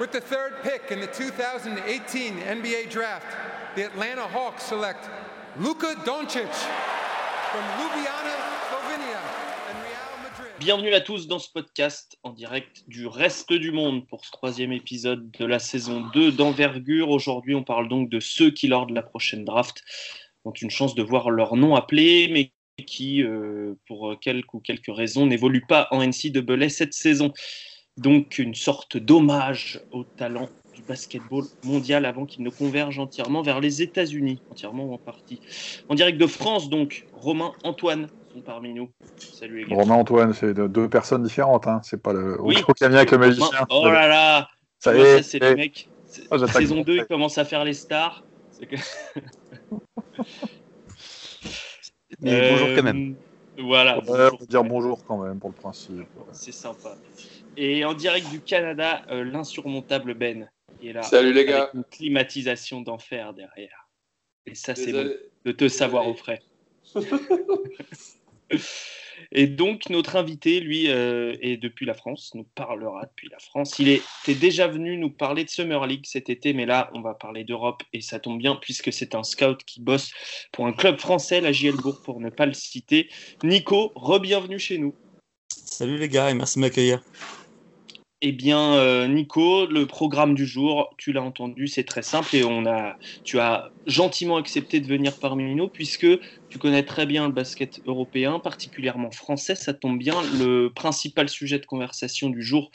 With the third pick in the 2018 NBA draft, the Atlanta Hawks select Doncic from Ljubljana, Slovenia. Bienvenue à tous dans ce podcast en direct du reste du monde pour ce troisième épisode de la saison 2 d'envergure. Aujourd'hui, on parle donc de ceux qui, lors de la prochaine draft, ont une chance de voir leur nom appelé, mais qui, euh, pour quelques ou quelques raisons, n'évoluent pas en NCAA cette saison. Donc une sorte d'hommage au talent du basketball mondial avant qu'il ne converge entièrement vers les États-Unis, entièrement ou en partie. En direct de France, donc, Romain Antoine sont parmi nous. Salut les gars. Romain Antoine, c'est de- deux personnes différentes. Hein. C'est pas le Oui, autre Camille avec le Romain- magicien. Oh là là Ça est, c'est les mecs. c'est- Oh, saison mon 2, ils fait. commencent à faire les stars. Que- Mais bonjour quand Euh, même. Voilà. Ouais, bonjour. dire bonjour quand même pour le principe. C'est sympa. Et en direct du Canada, euh, l'insurmontable Ben qui est là. Salut les avec gars. une climatisation d'enfer derrière. Et ça, c'est bon de te savoir au frais. Et donc, notre invité, lui, euh, est depuis la France, nous parlera depuis la France. Il était déjà venu nous parler de Summer League cet été, mais là, on va parler d'Europe et ça tombe bien puisque c'est un scout qui bosse pour un club français, la JL Bourg, pour ne pas le citer. Nico, re-bienvenue chez nous. Salut les gars et merci de m'accueillir. Eh bien, euh, Nico, le programme du jour, tu l'as entendu, c'est très simple et on a, tu as gentiment accepté de venir parmi nous puisque tu connais très bien le basket européen, particulièrement français. Ça tombe bien. Le principal sujet de conversation du jour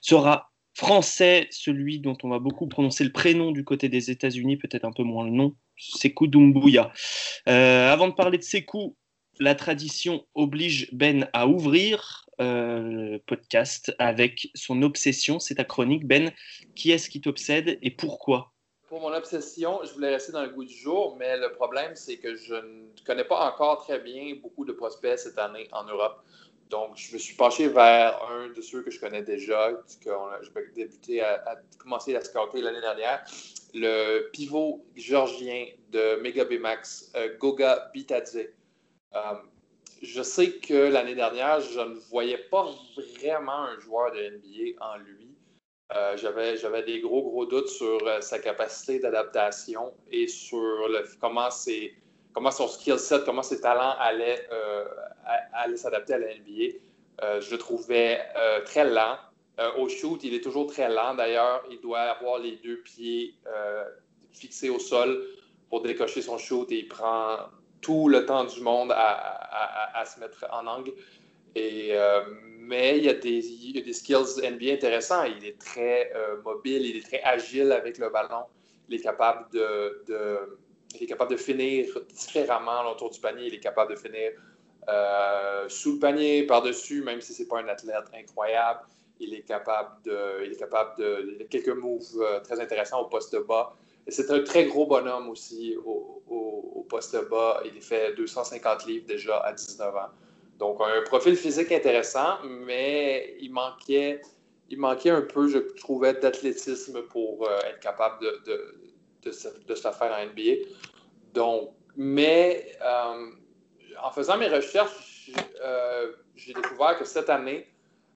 sera français, celui dont on va beaucoup prononcer le prénom du côté des États-Unis, peut-être un peu moins le nom, Sekou Doumbouya. Euh, avant de parler de Sekou, la tradition oblige Ben à ouvrir euh, podcast avec son obsession. C'est ta chronique, Ben. Qui est-ce qui t'obsède et pourquoi? Pour mon obsession, je voulais rester dans le goût du jour, mais le problème, c'est que je ne connais pas encore très bien beaucoup de prospects cette année en Europe. Donc, je me suis penché vers un de ceux que je connais déjà, que j'ai débuté à, à commencer à l'année dernière, le pivot géorgien de Mega Max, euh, Goga Bitadze. Euh, je sais que l'année dernière, je ne voyais pas vraiment un joueur de NBA en lui. Euh, j'avais, des gros, gros doutes sur euh, sa capacité d'adaptation et sur le, comment, c'est, comment son skill set, comment ses talents allaient, euh, allaient s'adapter à la NBA. Je le trouvais très lent. Au shoot, il est toujours très lent d'ailleurs. Il doit avoir les deux pieds fixés au sol pour décocher son shoot et il prend tout le temps du monde à, se mettre en angle. Euh, mais il y, a des, skills NBA intéressants. Il est très euh, mobile, il est très agile avec le ballon. Il est capable de, finir différemment autour du panier. Il est capable de finir euh, sous le panier, par-dessus, même si ce n'est pas un athlète incroyable. Il est capable de, il est quelques moves très intéressants au poste bas. C'est un très gros bonhomme aussi au, poste bas. Il fait 250 livres déjà à 19 ans. Donc, un profil physique intéressant, mais il manquait, il manquait un peu, je trouvais, d'athlétisme pour euh, être capable de, de, de, se, de se faire en NBA. Donc, mais euh, en faisant mes recherches, euh, j'ai découvert que cette année,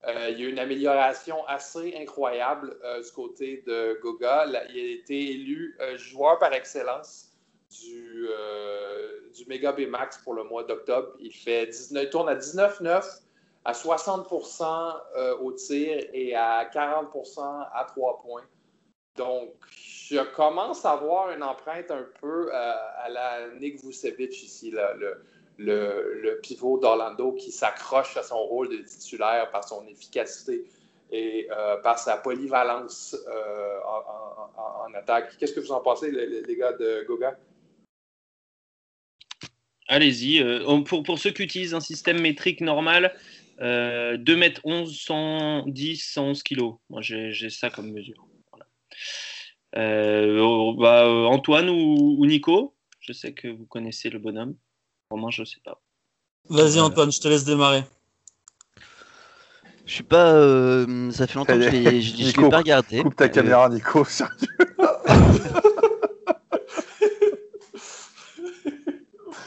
euh, il y a eu une amélioration assez incroyable euh, du côté de Goga. Il a été élu euh, joueur par excellence du, euh, du Mega Max pour le mois d'octobre. Il, fait 19, il tourne à 19-9, à 60% euh, au tir et à 40% à 3 points. Donc, je commence à avoir une empreinte un peu à la Nick Vucevic ici, là, le, pivot d'Orlando qui s'accroche à son rôle de titulaire par son efficacité et euh, par sa polyvalence euh, en, attaque. Qu'est-ce que vous en pensez, les, gars de Goga? Allez-y. euh, pour, pour ceux qui utilisent un système métrique normal, euh, 2m11, 110, 111 kg. Moi, j'ai ça comme mesure. Oh, bah, Antoine ou Nico Je sais que vous connaissez le bonhomme. Romain, je sais pas. Vas-y Antoine, je te laisse démarrer. Je suis pas. euh, ça fait longtemps que je l'ai Nico, pas regardé. Coupe ta Euh, caméra, Nico. sérieux.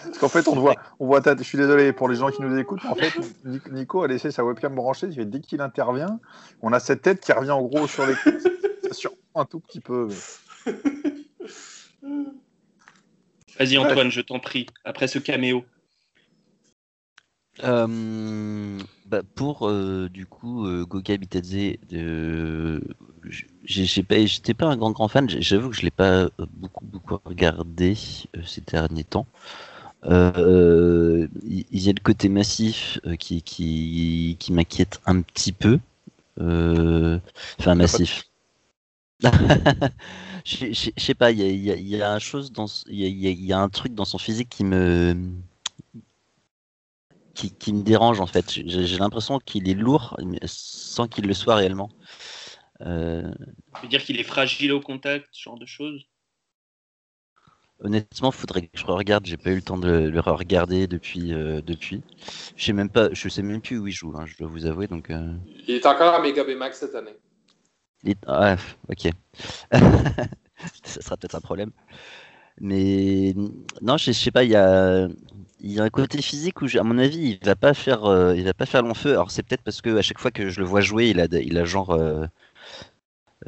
Parce qu'en fait, on voit, on voit ta. Je suis désolé pour les gens qui nous écoutent. mais En fait, Nic- Nico a laissé sa webcam branchée. Dès qu'il intervient, on a cette tête qui revient en gros sur l'écran. Ça d'explication, un tout petit peu. mais- Vas-y Antoine, je t'en prie, après ce caméo. Euh, bah, pour euh, du coup euh, Goga Bitadze, euh, j'étais pas un grand grand fan. J'avoue que je l'ai pas euh, beaucoup beaucoup regardé euh, ces derniers temps. Il il y, a le côté massif qui qui, qui m'inquiète un petit peu. Euh, Enfin massif. Je sais pas, il y a, il y a- il y a un chose dans, ce- il y a, il y a- il y a un truc dans son physique qui me qui, qui me dérange en fait. J'ai l'impression qu'il est lourd sans qu'il le soit réellement. Euh, Tu veux dire qu'il est fragile au contact, ce genre de choses? Honnêtement, faudrait que je regarde. J'ai pas eu le temps de le, le regarder depuis. euh, depuis. Je sais même pas. Je sais même plus où il joue. hein, je dois vous avouer. Donc. euh, Il est encore à Mega Max cette année. Ah, ok. Ça sera peut-être un problème. Mais non, je, je sais pas. Il y a. Y a un côté physique où, à mon avis, il va pas faire, euh, il va pas faire long feu. Alors c'est peut-être parce que à chaque fois que je le vois jouer, il a, il a genre euh,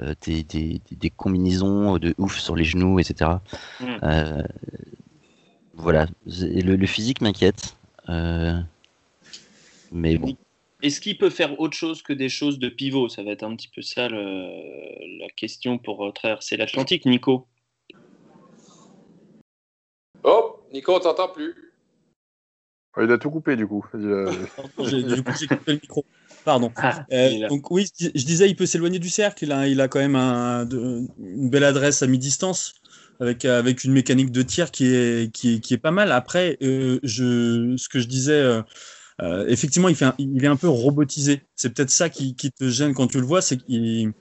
euh, des, des, des- combinaisons de ouf sur les genoux, etc. Mm. Voilà, le, le physique m'inquiète. Mais bon, Est-ce qu'il peut faire autre chose que des choses de pivot? Ça va être un petit peu ça le- la question pour euh, traverser l'Atlantique, Nico. Oh, Nico, on t'entend plus. Oh, Il a tout coupé du coup. J'ai- Du coup, j'ai coupé le micro. Pardon. Ah, Euh, donc oui, je je disais, il peut s'éloigner du cercle. Il a, il a quand même un- de- une belle adresse à mi-distance avec, avec une mécanique de tir qui est, qui est, qui est pas mal. Après, euh, je, ce que je disais, euh, euh, effectivement, il, fait un- il est un peu robotisé. C'est peut-être ça qui, qui te gêne quand tu le vois, c'est qu'il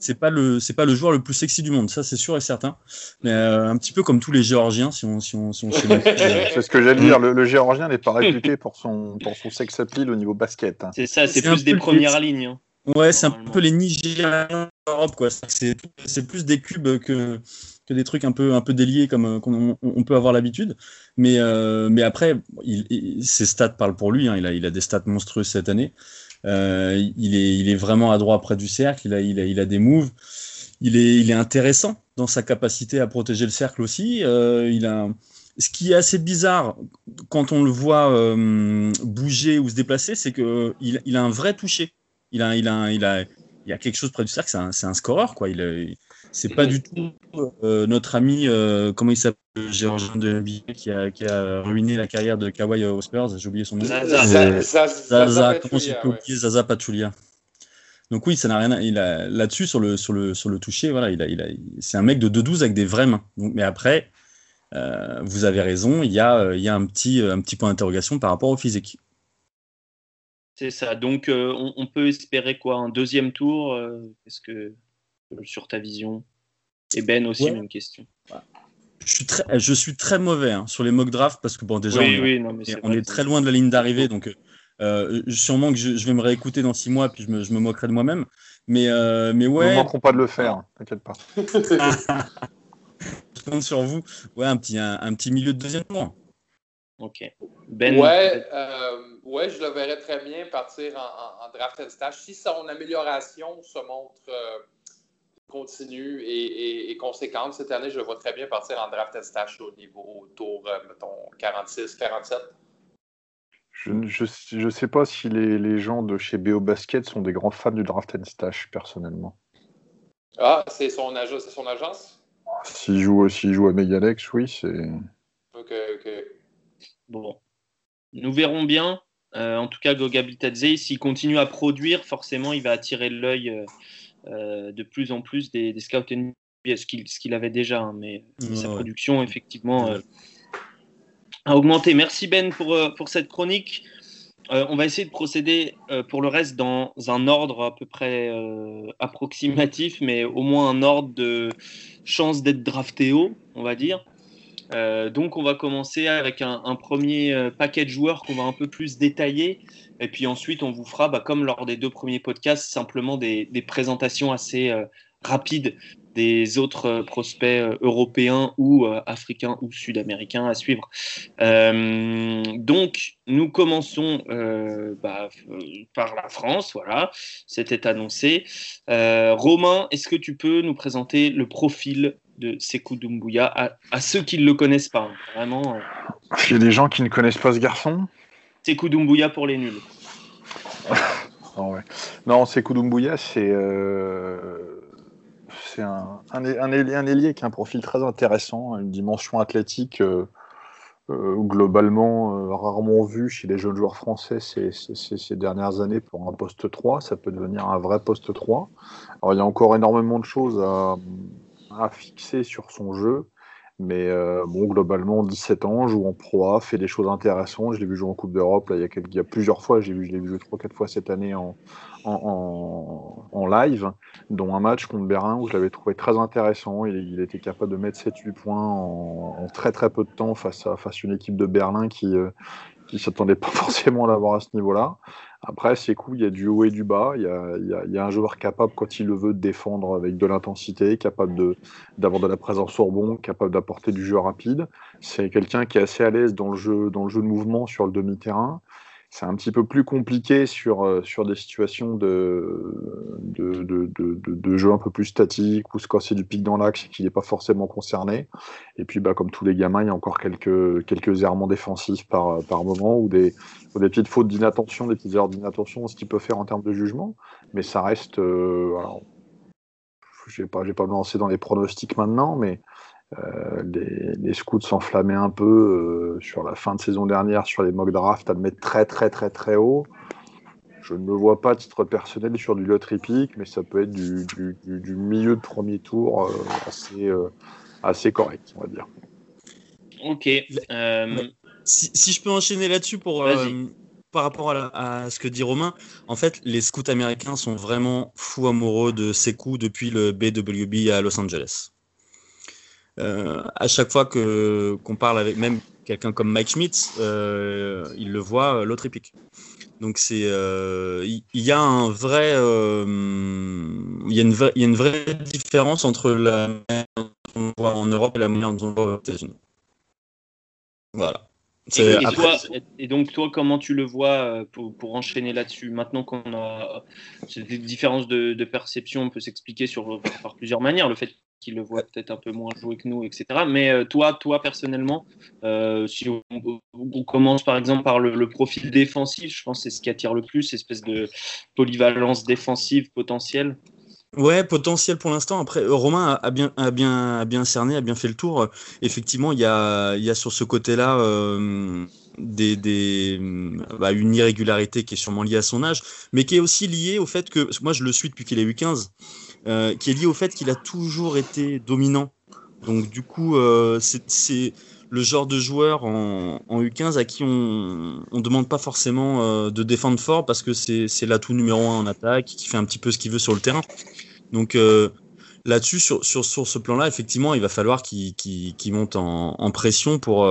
c'est pas le c'est pas le joueur le plus sexy du monde, ça c'est sûr et certain. Mais euh, un petit peu comme tous les Géorgiens, si on si on, si on se met- C'est ce que j'allais dire. Le, le Géorgien n'est pas réputé pour son, pour son sex appeal au niveau basket. hein. C'est ça, c'est plus des premières lignes. hein. Ouais, c'est un peu les Nigériens d'Europe, quoi. C'est c'est plus des cubes que, que des trucs un peu, un peu déliés comme euh, qu'on on, peut avoir l'habitude. Mais, euh, mais après, ses stats parlent pour lui. hein. Il, a, il a des stats monstrueuses cette année. Euh, il, est, il est vraiment adroit près du cercle. Il a, il a, il a des moves. Il est, il est intéressant dans sa capacité à protéger le cercle aussi. Il a, ce qui est assez bizarre quand on le voit bouger ou se déplacer, c'est qu'il il a un vrai toucher. Il a, il a, il a, il a quelque chose près du cercle. C'est un, un scoreur, quoi. Il, c'est pas du tout euh, notre ami, euh, comment il s'appelle, le géorgien de NBA qui a, qui a ruiné la carrière de Kawhi aux Spurs. J'ai oublié son nom. Zaza. Zaza, Zaza, Zaza, Pachulia, comment j'ai pu ouais. oublier Zaza Pachulia? Donc oui, ça n'a rien. À, il a là-dessus sur le sur le sur le toucher, voilà, il a, il a, c'est un mec de 2-12 avec des vraies mains. Donc, mais après, euh, vous avez raison, il y a il y a un petit un petit point d'interrogation par rapport au physique. C'est ça. Donc, euh, on, on peut espérer quoi? Un deuxième tour euh, Est-ce que sur ta vision Et Ben aussi, Ouais. même question. Je suis très je suis très mauvais hein, sur les mock drafts parce que bon déjà oui, on, oui, non, mais Et c'est on vrai est très loin de la ligne d'arrivée, donc euh, sûrement que je, je vais me réécouter dans six mois, puis je me, je me moquerai de moi-même. Mais, euh, mais Nous ne ouais, manquerons pas de le faire, hein, t'inquiète pas. je compte sur vous. Ouais, un petit, un, un petit milieu de deuxième tour. Ok. Ben, Ouais, euh, ouais, je le verrais très bien partir en, en, en draft and stash. Si son amélioration se montre euh, continue et, et- et conséquente cette année, je le vois très bien partir en draft and stash au niveau autour, euh, mettons, 46, 47. Je ne je, je sais pas si les, les gens de chez BO Basket sont des grands fans du draft and stash, personnellement. Ah, c'est son, ag- c'est son agence? S'ils jouent, s'ils jouent à Megalex, oui, c'est. Ok, ok. Bon. Nous verrons bien. Euh, en tout cas, Goga Bitadze, s'il continue à produire, forcément, il va attirer l'œil euh, de plus en plus des, des scouts NBA, ce qu'il avait déjà. hein, mais Ouais, sa production, effectivement, euh, a augmenté. Merci Ben pour, euh, pour cette chronique. Euh, on va essayer de procéder euh, pour le reste dans un ordre à peu près euh, approximatif, mais au moins un ordre de chance d'être drafté haut, on va dire. Euh, donc on va commencer avec un, un premier euh, paquet de joueurs qu'on va un peu plus détailler. Et puis ensuite, on vous fera, bah, comme lors des deux premiers podcasts, simplement des, des présentations assez euh, rapides des autres prospects européens ou africains ou sud-américains à suivre. donc, nous commençons bah, par la France, voilà, c'était annoncé. Romain, est-ce que tu peux nous présenter le profil de Sekou Doumbouya à, ceux qui ne le connaissent pas. Hein. Vraiment. Euh. Il y a des gens qui ne connaissent pas ce garçon Sekou Doumbouya pour les nuls. non, ouais. non, Sekou Doumbouya, c'est euh, c'est un, un, un, ailier qui a un profil très intéressant, une dimension athlétique euh, globalement rarement vue chez les jeunes joueurs français ces, ces, dernières années pour un poste 3. Ça peut devenir un vrai poste 3. Alors, il y a encore énormément de choses à à fixer sur son jeu. Mais euh, bon, globalement, 17 ans, joue en Pro fait des choses intéressantes. Je l'ai vu jouer en Coupe d'Europe il, il, y a plusieurs fois. Vu, je l'ai vu jouer 3-4 fois cette année en, en, en, live, dont un match contre Berlin où je l'avais trouvé très intéressant. Il, était capable de mettre 7-8 points en, très très peu de temps face à, face une équipe de Berlin qui euh, qui s'attendait pas forcément à l'avoir à ce niveau-là. Après, c'est cool, il y a du haut et du bas. Il y a, il y a, un joueur capable, quand il le veut, de défendre avec de l'intensité, capable d'avoir de, la présence au rebond, capable d'apporter du jeu rapide. C'est quelqu'un qui est assez à l'aise dans, le jeu, dans le jeu de mouvement sur le demi-terrain c'est un petit peu plus compliqué sur, euh, sur des situations de, de, de, de, jeu un peu plus statique ou quand c'est du pic dans l'axe qu'il n'est pas forcément concerné. Et puis, bah, comme tous les gamins, il y a encore quelques, quelques errements défensifs par, par moment ou des, ou des petites fautes d'inattention, des petites erreurs d'inattention, ce qu'il peut faire en termes de jugement. Mais ça reste. Euh, alors, je ne vais pas me lancer dans les pronostics maintenant, mais euh, les, scouts s'enflammaient un peu euh, sur la fin de saison dernière sur les mock drafts à le mettre très très très très haut. Je ne me vois pas à titre personnel sur du lot pick, mais ça peut être du, du, milieu de premier tour euh, assez, assez correct, on va dire. Ok. Si, si, je peux enchaîner là-dessus pour par rapport à, à, ce que dit Romain, en fait, les scouts américains sont vraiment fous amoureux de Sekou depuis le BWB à Los Angeles. Euh, à chaque fois que qu'on parle avec même quelqu'un comme Mike Schmidt, euh, il le voit euh, l'autre épique. Donc c'est il y, a un vrai il y a une vraie il y a une vraie différence entre la manière dont on voit en Europe et la manière dont on voit aux États-Unis. Voilà. Et, et, donc toi, comment tu le vois pour, pour enchaîner là-dessus Maintenant qu'on a des différences de, de perception, on peut s'expliquer sur par plusieurs manières. Le fait qui le voit peut-être un peu moins jouer que nous, etc. Mais euh, toi, toi personnellement, euh, si on, commence par exemple par le, profil défensif, je pense que c'est ce qui attire le plus, espèce de polyvalence défensive potentielle. Ouais, potentiel pour l'instant. Après, euh, Romain a, bien, a, bien, a bien cerné, a bien fait le tour. Effectivement, il y a, y a sur ce côté-là bah, une irrégularité qui est sûrement liée à son âge, mais qui est aussi liée au fait que, moi je le suis depuis qu'il a eu 15, euh, qui est lié au fait qu'il a toujours été dominant. Donc du coup, euh, c'est le genre de joueur en, U15 à qui on ne demande pas forcément euh, de défendre fort parce que c'est l'atout numéro un en attaque, qui fait un petit peu ce qu'il veut sur le terrain. Donc là-dessus, sur, ce plan-là, effectivement, il va falloir qu'il monte en, en, pression pour,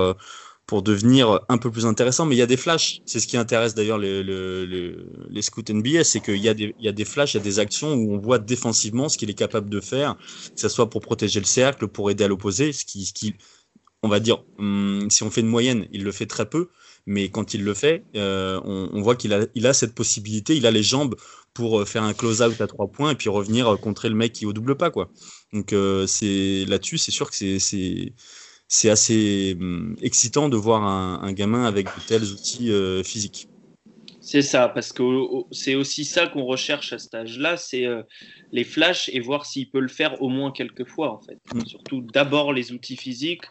pour devenir un peu plus intéressant. Mais il y a des flashs. C'est ce qui intéresse d'ailleurs les, les, scouts NBA, c'est qu'il y, a des, y a des flashs, il y a des actions où on voit défensivement ce qu'il est capable de faire, que ce soit pour protéger le cercle, pour aider à l'opposé, ce qui, ce qui, on va dire, hum, si on fait une moyenne, il le fait très peu, mais quand il le fait, euh, on, voit qu'il a, il a cette possibilité, il a les jambes pour euh, faire un close-out à trois points et puis revenir contrer le mec qui au double pas, quoi. Donc euh, là-dessus, c'est sûr que c'est c'est assez hum, excitant de voir un, gamin avec de tels outils euh, physiques. C'est ça, parce que c'est aussi ça qu'on recherche à cet âge-là, c'est euh, les flashs et voir s'il peut le faire au moins quelques fois, en fait. Mm. Surtout d'abord les outils physiques,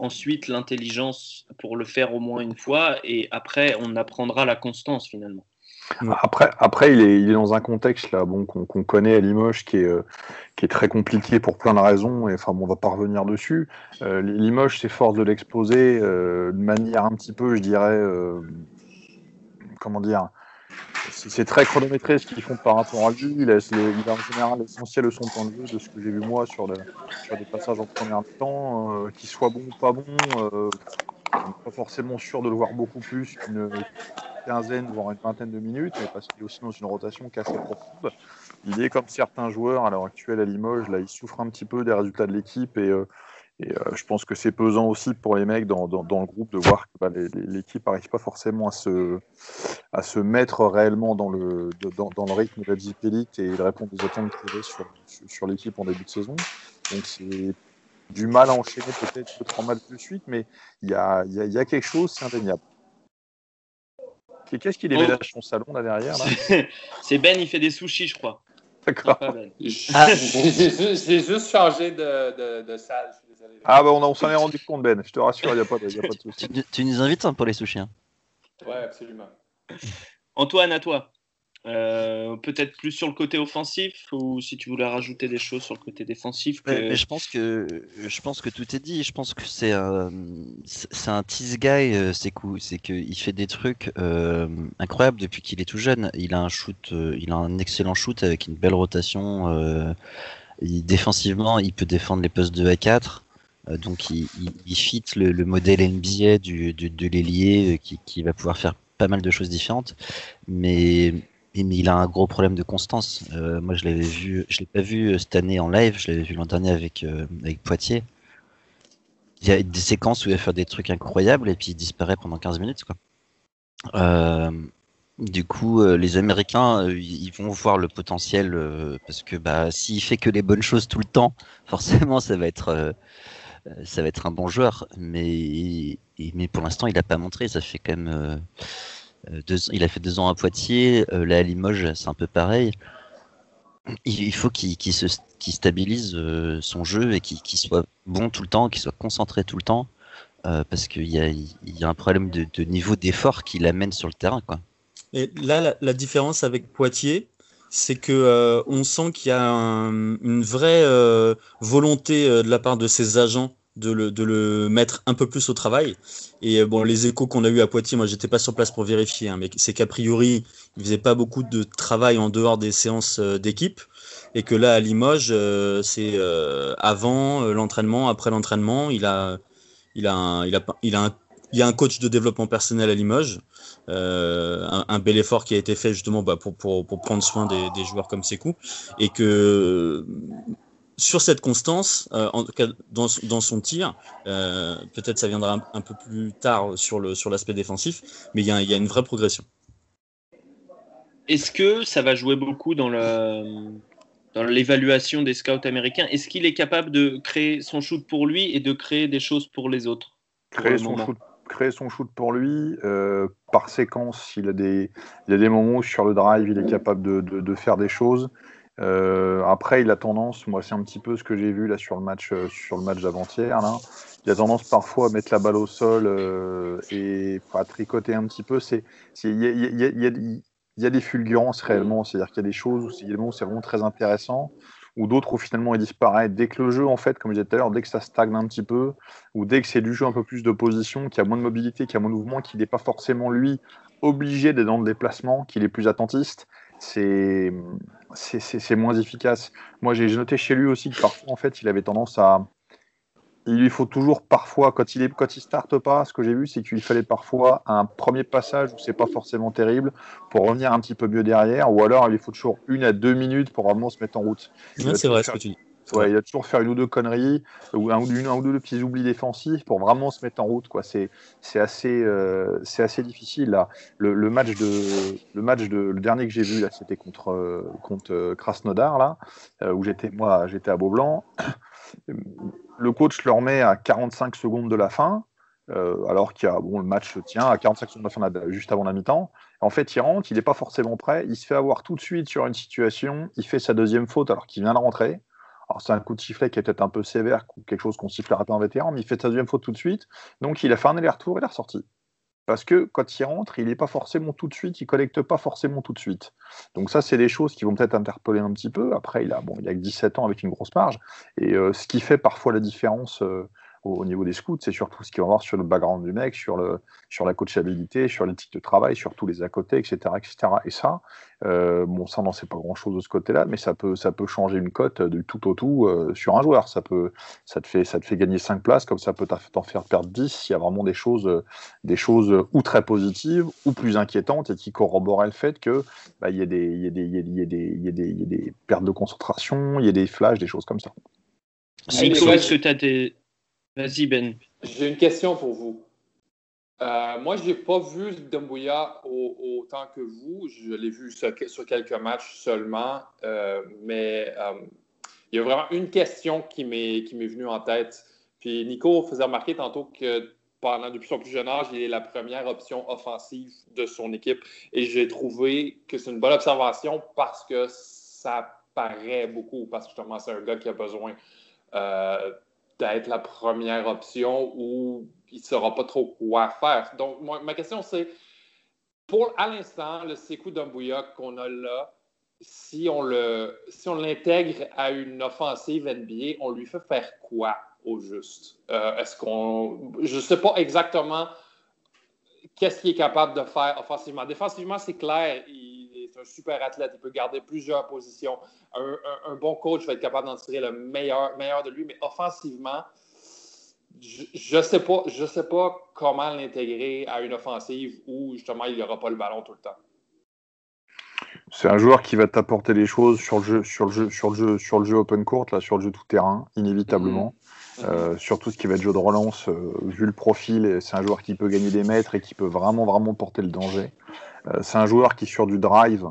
ensuite l'intelligence pour le faire au moins une fois, et après on apprendra la constance finalement. Après, après il, est, dans un contexte là, bon, qu'on connaît à Limoges qui est, euh, qui est très compliqué pour plein de raisons, et enfin, bon, on va pas revenir dessus. Euh, Limoges s'efforce de l'exposer euh, de manière un petit peu, je dirais, comment dire, c'est très chronométré ce qu'ils font par rapport à lui. Il a, en général l'essentiel de son point de vue, de ce que j'ai vu moi sur, des passages en première temps, qu'il soit bon ou pas bon. Pas forcément sûr de le voir beaucoup plus qu'une quinzaine, voire une vingtaine de minutes, mais parce qu'il est aussi dans une rotation qui assez profonde. il est comme certains joueurs à l'heure actuelle à Limoges, là, il souffre un petit peu des résultats de l'équipe et, euh, euh, je pense que c'est pesant aussi pour les mecs dans, le groupe de voir que bah, l'équipe n'arrive pas forcément à se, mettre réellement dans le, rythme de la et il répond aux attentes qu'il sur, sur, sur l'équipe en début de saison. Donc c'est du mal à enchaîner peut-être deux, trois matchs de suite, mais il y a, y, a, y a quelque chose, c'est indéniable. Qu'est-ce qu'il est oh. dans son salon là derrière C'est Ben, il fait des sushis, je crois. D'accord. Ben. Ah. J'ai juste changé de, de, de salle. Ah bah on, on s'en est rendu compte Ben, je te rassure, il n'y a, pas de, y a pas de souci. Tu, tu, nous invites hein, pour les sushis. Hein. Ouais, absolument. Antoine, à toi. Euh, peut-être plus sur le côté offensif ou si tu voulais rajouter des choses sur le côté défensif. Que... Mais, mais, je pense que je pense que tout est dit. Je pense que c'est un c'est un tease guy. Euh, c'est cool. C'est qu'il fait des trucs euh, incroyables depuis qu'il est tout jeune. Il a un shoot, euh, il a un excellent shoot avec une belle rotation. Il, défensivement, il peut défendre les postes 2 à 4. donc il, il, il, fit le, le modèle NBA du, du de l'ailier qui, qui va pouvoir faire pas mal de choses différentes. Mais mais il a un gros problème de constance. Euh, moi, je l'avais vu, je l'ai pas vu euh, cette année en live, je l'avais vu l'an dernier avec, euh, avec Poitiers. Il y a des séquences où il va faire des trucs incroyables et puis il disparaît pendant 15 minutes. Du coup, les Américains, ils vont voir le potentiel parce que bah, s'il fait que les bonnes choses tout le temps, forcément, ça va être, un bon joueur. Mais, pour l'instant, il n'a pas montré. Ça fait quand même deux, il a fait deux ans à Poitiers, euh, là à Limoges, c'est un peu pareil. Il, faut qu'il qu se stabilise euh, son jeu et qu'il qu soit bon tout le temps, qu'il soit concentré tout le temps, euh, parce qu'il y a, un problème de, niveau d'effort qui l'amène sur le terrain. Et là, la, différence avec Poitiers, c'est que euh, on sent qu'il y a un, une vraie euh, volonté de la part de ses agents de le, de le, mettre un peu plus au travail. Et euh, bon, les échos qu'on a eu à Poitiers, moi j'étais pas sur place pour vérifier, hein, mais c'est qu'a priori, il faisait pas beaucoup de travail en dehors des séances euh, d'équipe. Et que là, à Limoges, euh, c'est euh, avant euh, l'entraînement, après l'entraînement, il a, il a, il a, il a un, il y a un coach de développement personnel à Limoges, euh, un, un, bel effort qui a été fait justement bah, pour, pour, pour prendre soin des, des joueurs comme Sekou, et que sur cette constance, euh, en tout cas dans, dans son tir, euh, peut-être ça viendra un, un, peu plus tard sur le sur l'aspect défensif, mais il y, y, a une vraie progression. Est-ce que ça va jouer beaucoup dans le dans l'évaluation des scouts américains? Est-ce qu'il est capable de créer son shoot pour lui et de créer des choses pour les autres? Créer son shoot créer son shoot pour lui. Euh, par séquence, il a, des, il a des moments où sur le drive, il est capable de, de, de faire des choses. Euh, après, il a tendance, moi c'est un petit peu ce que j'ai vu là sur le match, euh, match d'avant-hier. Il a tendance parfois à mettre la balle au sol euh, et à tricoter un petit peu. C'est, il y a, des fulgurances réellement, c'est-à-dire qu'il y a des choses où c'est vraiment très intéressant, ou d'autres où finalement il disparaît. Dès que le jeu, en fait, comme je disais tout à l'heure, dès que ça stagne un petit peu, ou dès que c'est du jeu un peu plus de position, qu'il y a moins de mobilité, qu'il y a moins de mouvement, qu'il n'est pas forcément lui obligé d'être dans le déplacement, qu'il est plus attentiste, c'est moins efficace. Moi, j'ai noté chez lui aussi que parfois, en fait, il avait tendance à. Il lui faut toujours parfois, quand il est, quand il starte pas, ce que j'ai vu, c'est qu'il fallait parfois un premier passage où c'est pas forcément terrible pour revenir un petit peu mieux derrière, ou alors il lui faut toujours une à deux minutes pour vraiment se mettre en route. Ouais, c'est vrai ce que tu dis. Ouais, il a toujours faire une ou deux conneries ou un, ou deux petits oublis défensifs pour vraiment se mettre en route. Quoi. C'est, c'est assez, euh, c'est assez difficile là. Le, match de, le match de, le dernier que j'ai vu là, c'était contre euh, contre Krasnodar là, euh, où j'étais moi, j'étais à Beaublanc. Le coach le remet à 45 secondes de la fin. Euh, alors qu'il y a bon, le match tient à 45 secondes de la fin, juste avant la mi-temps. En fait, il rentre, il n'est pas forcément prêt, il se fait avoir tout de suite sur une situation, il fait sa deuxième faute alors qu'il vient de rentrer. Alors, c'est un coup de sifflet qui est peut-être un peu sévère, quelque chose qu'on sifflerait pas un vétéran, mais il fait sa deuxième faute tout de suite. Donc, il a fait un aller-retour, il est ressorti. Parce que quand il rentre, il n'est pas forcément tout de suite, il collecte pas forcément tout de suite. Donc ça, c'est des choses qui vont peut-être interpeller un petit peu. Après, il a a que 17 ans avec une grosse marge, et euh, ce qui fait parfois la différence euh, au, niveau des scouts, c'est surtout ce qu'il va voir sur le background du mec, sur, le, sur la coachabilité, sur l'éthique de travail, sur tous les à côté, etc. etc. Et ça, euh, bon, ça, on n'en sait pas grand-chose de ce côté-là, mais ça peut, ça peut changer une cote du tout au tout euh, sur un joueur. Ça, peut, ça, te fait, ça te fait gagner 5 places, comme ça peut t'en faire perdre 10 s'il y a vraiment des choses, des choses ou très positives ou plus inquiétantes et qui corroborent le fait qu'il bah, y, a des, y, a des, y, a des, y, a des, y a des pertes de concentration, il y a des flashs, des choses comme ça. est-ce que tu as des Vas-y, Ben. J'ai une question pour vous. Euh, moi, je n'ai pas vu Dumbuya autant que vous. Je l'ai vu sur, quelques matchs seulement. Euh, mais euh, il y a vraiment une question qui m'est venue en tête. Puis Nico faisait remarquer tantôt que depuis son plus jeune âge, il est la première option offensive de son équipe. Et j'ai trouvé que c'est une bonne observation parce que ça paraît beaucoup. Parce que justement, c'est un gars qui a besoin d'être la première option ou il ne saura pas trop quoi faire. Donc, ma question, c'est pour à l'instant, le Sekou Doumbouya qu'on a là, si on si l'intègre à une offensive NBA, on lui fait faire quoi au juste? Euh, est-ce qu'on. Je ne sais pas exactement qu'est-ce qu'il est capable de faire offensivement. Défensivement, c'est clair. Un super athlète. Il peut garder plusieurs positions. Un, bon coach va être capable d'en tirer le meilleur, meilleur de lui, mais offensivement, je ne sais, pas, je sais pas comment l'intégrer à une offensive où justement il n'y aura pas le ballon tout le temps. C'est un joueur qui va t'apporter des choses sur le jeu, sur le jeu, sur le jeu, sur le jeu open court, là, sur le jeu tout terrain, inévitablement. Mm-hmm. Euh, surtout ce qui va être jeu de relance, euh, vu le profil, c'est un joueur qui peut gagner des mètres et qui peut vraiment, vraiment porter le danger. Euh, c'est un joueur qui, sur du drive,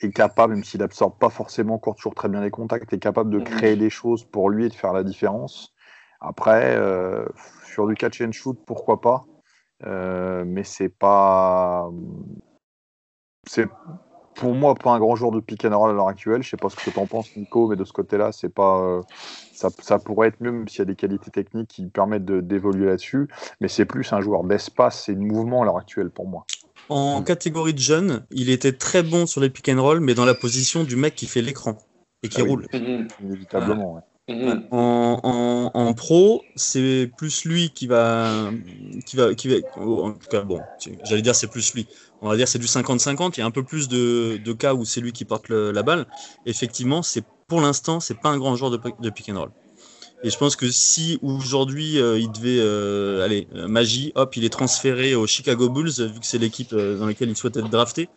est capable, même s'il n'absorbe pas forcément encore toujours très bien les contacts, est capable de créer des choses pour lui et de faire la différence. Après, euh, sur du catch and shoot, pourquoi pas euh, Mais c'est pas. C'est pour moi pas un grand joueur de pick and roll à l'heure actuelle. Je sais pas ce que tu en penses, Nico, mais de ce côté-là, c'est pas. Ça, ça, pourrait être mieux, même s'il y a des qualités techniques qui permettent d'évoluer là-dessus. Mais c'est plus un joueur d'espace et de mouvement à l'heure actuelle pour moi. En catégorie de jeunes, il était très bon sur les pick and roll, mais dans la position du mec qui fait l'écran et qui ah roule. Mhm. Inévitablement, mhm. En, pro, c'est plus lui qui va, qui va, qui va. En tout cas, bon, j'allais dire c'est plus lui. On va dire c'est du 50-50. Il y a un peu plus de, cas où c'est lui qui porte la balle. Effectivement, c'est pour l'instant, c'est pas un grand joueur de, de pick and roll. Et je pense que si aujourd'hui euh, il devait, euh, aller euh, magie, hop, il est transféré aux Chicago Bulls, vu que c'est l'équipe dans laquelle il souhaite être drafté,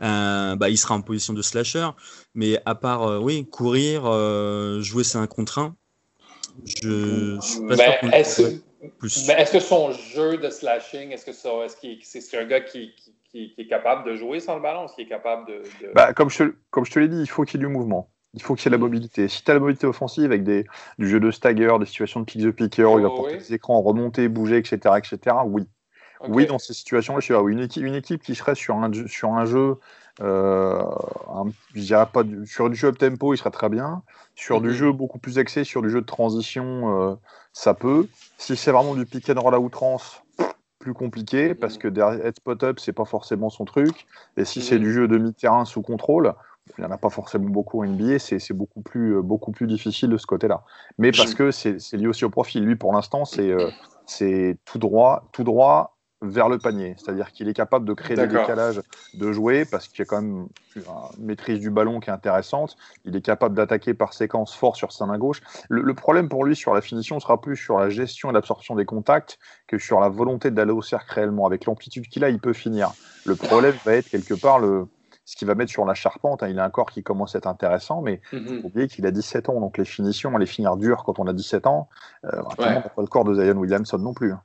bah, il sera en position de slasher. Mais à part, oui, courir, jouer c'est un contre un, je, suis pas sûr qu'on est plus. Mais est-ce que son jeu de slashing, est-ce que c'est un gars qui, qui, est capable de jouer sans le ballon, est-ce qu'il est capable de. Bah, comme je, comme je te l'ai dit, il faut qu'il y ait du mouvement. Il faut qu'il y ait la mobilité. Si tu as la mobilité offensive avec des, du jeu de stagger, des situations de pick the picker, où il va oh, porter des écrans, remonter, bouger, etc., etc., oui. Oui, dans ces situations-là, je oui, une, équipe, une équipe qui serait sur un, sur un jeu, euh, je dirais pas sur du jeu up tempo, il serait très bien. Sur du mhm. jeu beaucoup plus axé, sur du jeu de transition, euh, ça peut. Si c'est vraiment du pick and roll à outrance, plus compliqué parce mhm. que derrière spot up, c'est pas forcément son truc. Et si c'est mhm. du jeu demi-terrain sous contrôle, il n'y en a pas forcément beaucoup en NBA, c'est beaucoup plus, euh, beaucoup plus difficile de ce côté-là. Mais parce que c'est lié aussi au profil. Lui, pour l'instant, c'est euh, tout droit, tout droit vers le panier. C'est-à-dire qu'il est capable de créer des décalages, de jouer, parce qu'il y a quand même une maîtrise du ballon qui est intéressante. Il est capable d'attaquer par séquence fort sur sa main gauche. Le, problème pour lui sur la finition sera plus sur la gestion et l'absorption des contacts que sur la volonté d'aller au cercle réellement. Avec l'amplitude qu'il a, il peut finir. Le problème va être quelque part le, ce qui va mettre sur la charpente. Hein, il a un corps qui commence à être intéressant, mais il faut mhm. oublier qu'il a 17 ans, donc les finitions, les finir dures quand on a 17 ans, euh, pas le corps de Zion Williamson non plus. Hein.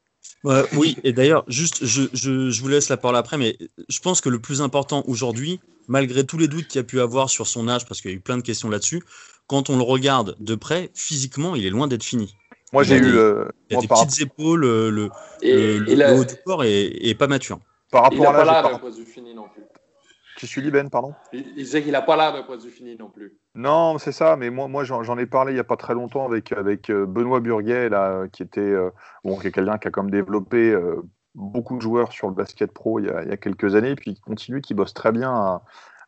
oui, et d'ailleurs, juste, je, je, vous laisse la parole après, mais je pense que le plus important aujourd'hui, malgré tous les doutes qu'il y a pu avoir sur son âge, parce qu'il y a eu plein de questions là-dessus, quand on le regarde de près, physiquement, il est loin d'être fini. Moi, j'ai eu. Euh, il y a des petites épaules, le, le, le, haut du corps est, pas mature. Par rapport à l'âge. fini non plus. Tu suis Ben, pardon Il, disait qu'il n'a pas l'air d'un produit fini non plus. Non, c'est ça, mais moi, moi j'en ai parlé il n'y a pas très longtemps avec, avec euh, Benoît Burguet, là, qui était euh, bon, qui quelqu'un qui a comme développé euh, beaucoup de joueurs sur le basket pro il y a, il y a quelques années, puis qui continue, qui bosse très bien à,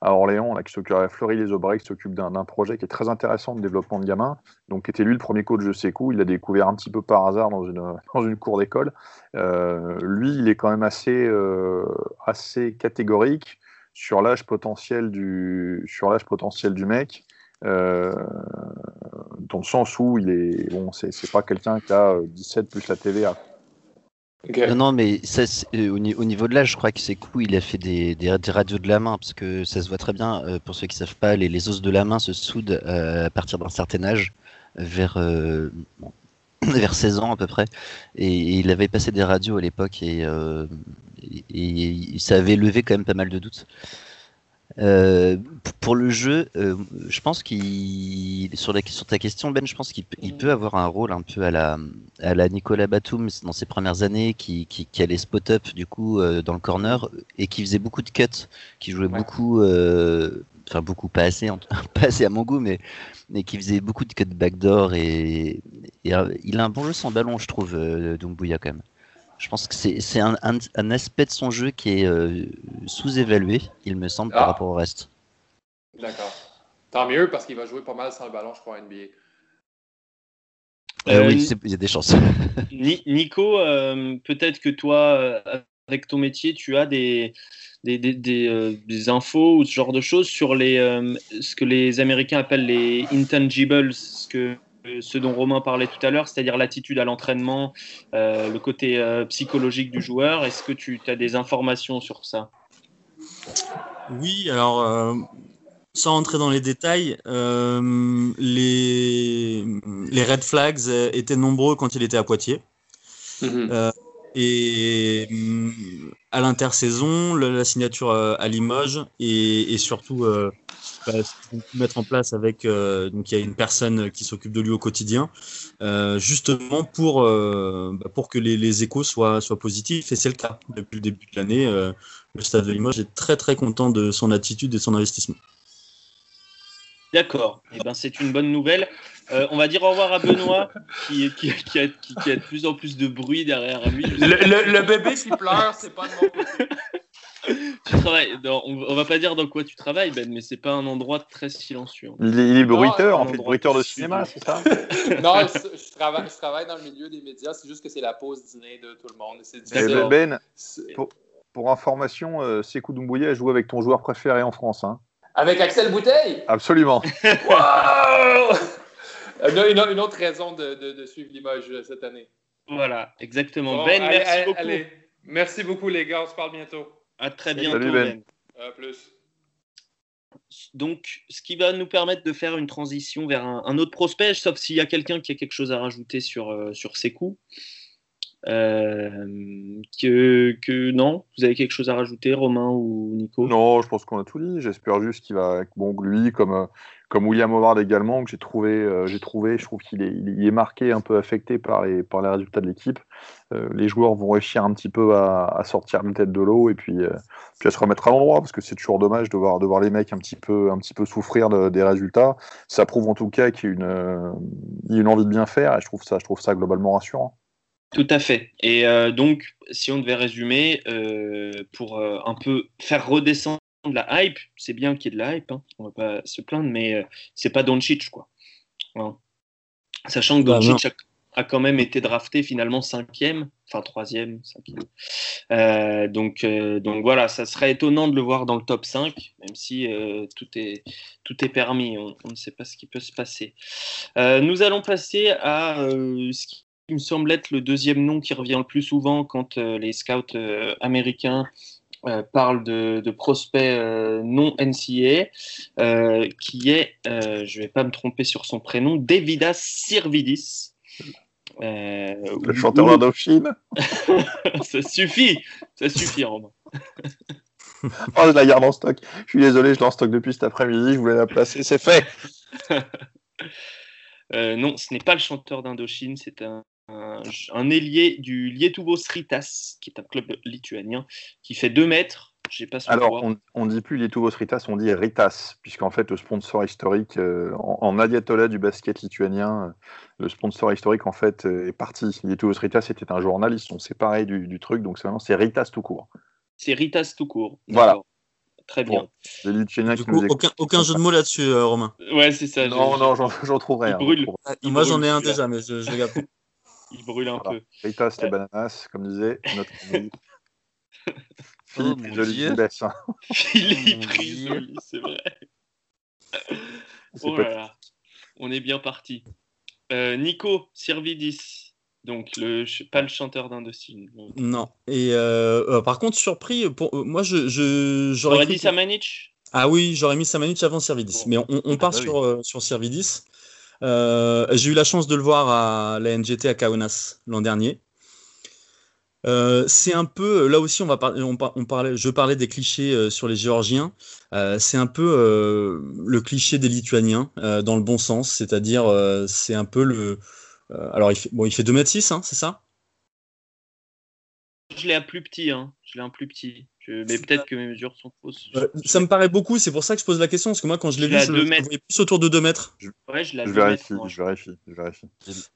à Orléans, là, qui s'occupe à Fleury-les-Aubrais, qui s'occupe d'un projet qui est très intéressant de développement de gamins. Donc, était lui le premier coach de Sekou. Il l'a découvert un petit peu par hasard dans une, dans une cour d'école. Euh, lui, il est quand même assez, euh, assez catégorique sur l'âge potentiel du, sur l'âge potentiel du mec. Euh, dans le sens où il est bon, c'est pas quelqu'un qui a 17 plus la TVA. Non, non, mais ça, euh, au, niveau de l'âge, je crois que c'est cool. Il a fait des, des, radios de la main parce que ça se voit très bien. Euh, pour ceux qui savent pas, les, les, os de la main se soudent euh, à partir d'un certain âge, vers bon, vers 16 ans à peu près. Et, il avait passé des radios à l'époque et, et, et, ça avait levé quand même pas mal de doutes. Euh, pour le jeu, euh, je pense qu'il sur, la, sur ta question Ben, je pense qu'il peut avoir un rôle un peu à la à la Nicolas Batum dans ses premières années, qui, qui, qui allait spot up du coup euh, dans le corner et qui faisait beaucoup de cuts, qui jouait beaucoup, enfin beaucoup pas assez, pas assez à mon goût, mais mais qui faisait beaucoup de cuts backdoor et, et il a un bon jeu sans ballon, je trouve, Doumbouya quand même. Je pense que c'est un, un, aspect de son jeu qui est euh, sous-évalué, il me semble, par ah. rapport au reste. D'accord. Tant mieux parce qu'il va jouer pas mal sans le ballon, je crois, NBA. Euh, oui, il y a des chances. Nico, euh, peut-être que toi, avec ton métier, tu as des, des, des, des, infos ou ce genre de choses sur les, ce que les Américains appellent les intangibles, ce que ce dont Romain parlait tout à l'heure, c'est-à-dire l'attitude à l'entraînement, euh, le côté euh, psychologique du joueur. Est-ce que tu as des informations sur ça? Oui, alors euh, sans entrer dans les détails, les, les red flags étaient nombreux quand il était à Poitiers. Mhm. Et à l'intersaison, la, signature à Limoges et, surtout bah, mettre en place avec euh, donc il y a une personne qui s'occupe de lui au quotidien, euh, justement pour euh, bah, pour que les, les, échos soient soient positifs et c'est le cas depuis le début de l'année. le Stade de Limoges est très très content de son attitude et de son investissement. D'accord, et eh ben, c'est une bonne nouvelle. on va dire au revoir à Benoît qui, qui, qui, a, qui, a, de plus en plus de bruit derrière lui. Le, le, bébé qui pleure, c'est pas de mon côté. tu travailles on, va pas dire dans quoi tu travailles, Ben, mais c'est pas un endroit très silencieux. Il est, bruiteur, en fait, bruiteur de cinéma, c'est ça? Non, je, travaille, je, travaille, dans le milieu des médias, c'est juste que c'est la pause dîner de tout le monde. Eh ben, pour, pour, information, euh, Sekou Doumbouya a joué avec ton joueur préféré en France. Hein. Avec Axel Bouteille? Absolument. une, une, autre raison de, de, suivre l'image euh, cette année. Voilà, exactement. ben, merci beaucoup. Allez. Merci beaucoup, les gars. On se parle bientôt. À très bientôt. Ben. À plus. Donc, ce qui va nous permettre de faire une transition vers un, autre prospect, sauf s'il y a quelqu'un qui a quelque chose à rajouter sur, euh, sur ses coups. Euh, que, que, non, vous avez quelque chose à rajouter, Romain ou Nico? Non, je pense qu'on a tout dit. J'espère juste qu'il va, bon, lui, comme, euh, comme William Howard également, que j'ai trouvé, euh, trouvé, je trouve qu'il est, il est marqué, un peu affecté par les, par les résultats de l'équipe. Les joueurs vont réussir un petit peu à, sortir la tête de l'eau et puis, puis à se remettre à l'endroit parce que c'est toujours dommage de voir, de voir les mecs un petit peu, un petit peu souffrir des résultats. Ça prouve en tout cas qu'il y a une, une envie de bien faire et je trouve ça, je trouve ça globalement rassurant. Tout à fait. Et donc, si on devait résumer, pour un peu faire redescendre de la hype, c'est bien qu'il y ait de la hype, hein. on va pas se plaindre, mais euh, c'est pas Doncic, quoi. Sachant que bah, Doncic a, quand même été drafté finalement cinquième, enfin troisième, cinquième. Euh, donc, euh, donc voilà, ça serait étonnant de le voir dans le top 5, même si tout, est, tout est permis, on, on, ne sait pas ce qui peut se passer. nous allons passer à ce qui me semble être le deuxième nom qui revient le plus souvent quand les scouts américains euh, parle de, prospects euh, non NCA, euh, qui est, je ne vais pas me tromper sur son prénom, Davidas Sirvidis. le chanteur d'Indochine Ça suffit, ça suffit, Romain. oh, je la garde en stock. Je suis désolé, je l'ai en stock depuis cet après-midi, je voulais la placer, c'est fait. non, ce n'est pas le chanteur d'Indochine, c'est un, un, ailier du Lietuvo Sritas, qui est un club lituanien, qui fait 2 mètres. Pas Alors, on, ne dit plus Lietuvo Sritas, on dit Ritas, puisqu'en fait, le sponsor historique, euh, en, en, du basket lituanien, euh, le sponsor historique, en fait, euh, est parti. Lietuvo Sritas était un journaliste, on s'est séparé du, du truc, donc c'est Ritas tout court. C'est Ritas tout court. Voilà. Très bien. Bon, les Lituaniens Du qui nous coup, écoutent. aucun, aucun jeu de mots là-dessus, euh, Romain. Ouais, c'est ça. Non, je- non, j'en trouverai. Il brûle. Il Moi, j'en ai un déjà, mais je, je le garde. Il brûle un Voilà. peu. Ritas, les Ouais. bananas, comme disait notre ami Oh Philippe Risoli. Baisse, hein. Philippe Risoli, c'est vrai. Oh là là. On est bien parti. Euh, Nico Sirvidis, donc le, ch- pas le chanteur d'Indochine. Non. Et euh, euh, par contre, surpris, pour, euh, moi, je, je, j'aurais dit que- Samanic Ah oui, j'aurais mis Samanic avant Servidis. Bon. Mais on, on part bah oui. sur, euh, sur Servidis. Euh, j'ai eu la chance de le voir à la NGT à Kaunas l'an dernier. Euh, c'est un peu, là aussi, on va parler, on, on parlait, je parlais des clichés euh, sur les Géorgiens. Euh, c'est un peu euh, le cliché des Lituaniens euh, dans le bon sens, c'est-à-dire c'est un peu le. alors il fait, bon, il fait 2m6, hein, c'est ça? Je l'ai un plus petit, hein. Je l'ai un plus petit. Je- Mais peut-être que mes mesures sont fausses. Euh, Ça me paraît beaucoup, c'est pour ça que je pose la question, parce que moi, quand je l'ai vu, je deux le voyais plus autour de 2 mètres. Ouais, je vérifie, mètres, je vérifie, je vérifie.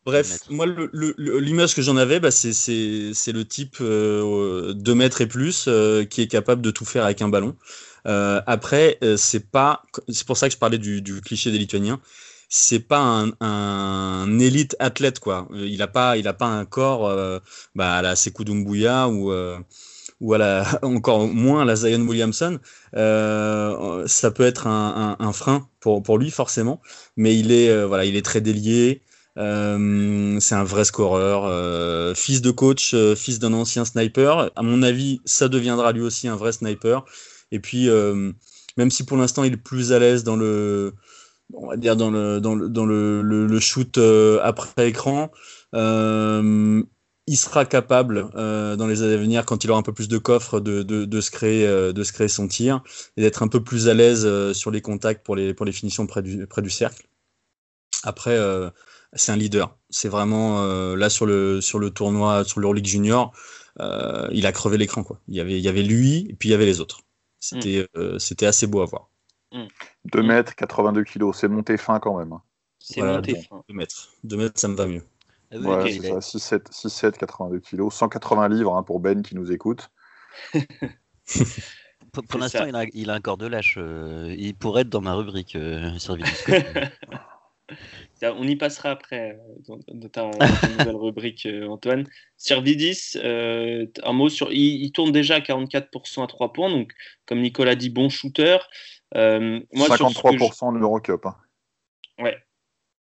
Bref, moi, le- le- le- l'image que j'en avais, bah, c'est- le type euh, 2 mètres et plus euh, qui est capable de tout faire avec un ballon. Euh, après, euh, c'est pas, c'est pour ça que je parlais du, du cliché des Lituaniens. C'est pas un, élite athlète quoi. Euh, Il a pas, il a pas un corps euh, bah, à la Sekou Doumbouya ou euh, ou à encore moins à la Zion Williamson. Ça peut être un, frein pour, pour lui forcément, mais il est voilà, il est très délié. C'est un vrai scoreur, fils de coach, fils d'un ancien sniper. À mon avis, ça deviendra lui aussi un vrai sniper. Et puis, même si pour l'instant il est plus à l'aise dans le, on va dire dans le dans le dans le, le- le shoot euh, après écran, euh, il sera capable euh, dans les années à venir, quand il aura un peu plus de coffre, de, de, de se créer euh, de se créer son tir et d'être un peu plus à l'aise euh, sur les contacts pour les pour les finitions près du près du cercle. Après. euh, c'est un leader. C'est vraiment euh, là sur le sur le tournoi, sur l'Euroleague Junior, euh, il a crevé l'écran quoi. Il y avait il y avait lui et puis il y avait les autres. C'était euh, c'était assez beau à voir. 2 mètres, 82 kilos, c'est monté fin quand même. hein. C'est Voilà, monté bon. fin. 2 mètres, 2 mètres, ça me va mieux. Ah oui, Ouais, ok, c'est il a- ça, 6-7, 6-7, 82 kilos, 180 livres hein, pour Ben qui nous écoute. Pour, l'instant, il a, il a un corps de lâche. euh, il pourrait être dans ma rubrique euh, On y passera après euh, dans, dans ta, dans nouvelle rubrique, euh, Antoine. Servidis, euh, un mot sur. Il, il tourne déjà à 44% à 3 points, donc comme Nicolas dit, bon shooter. Euh, moi, sur ce que je- 53% de l'Eurocup. hein. Ouais.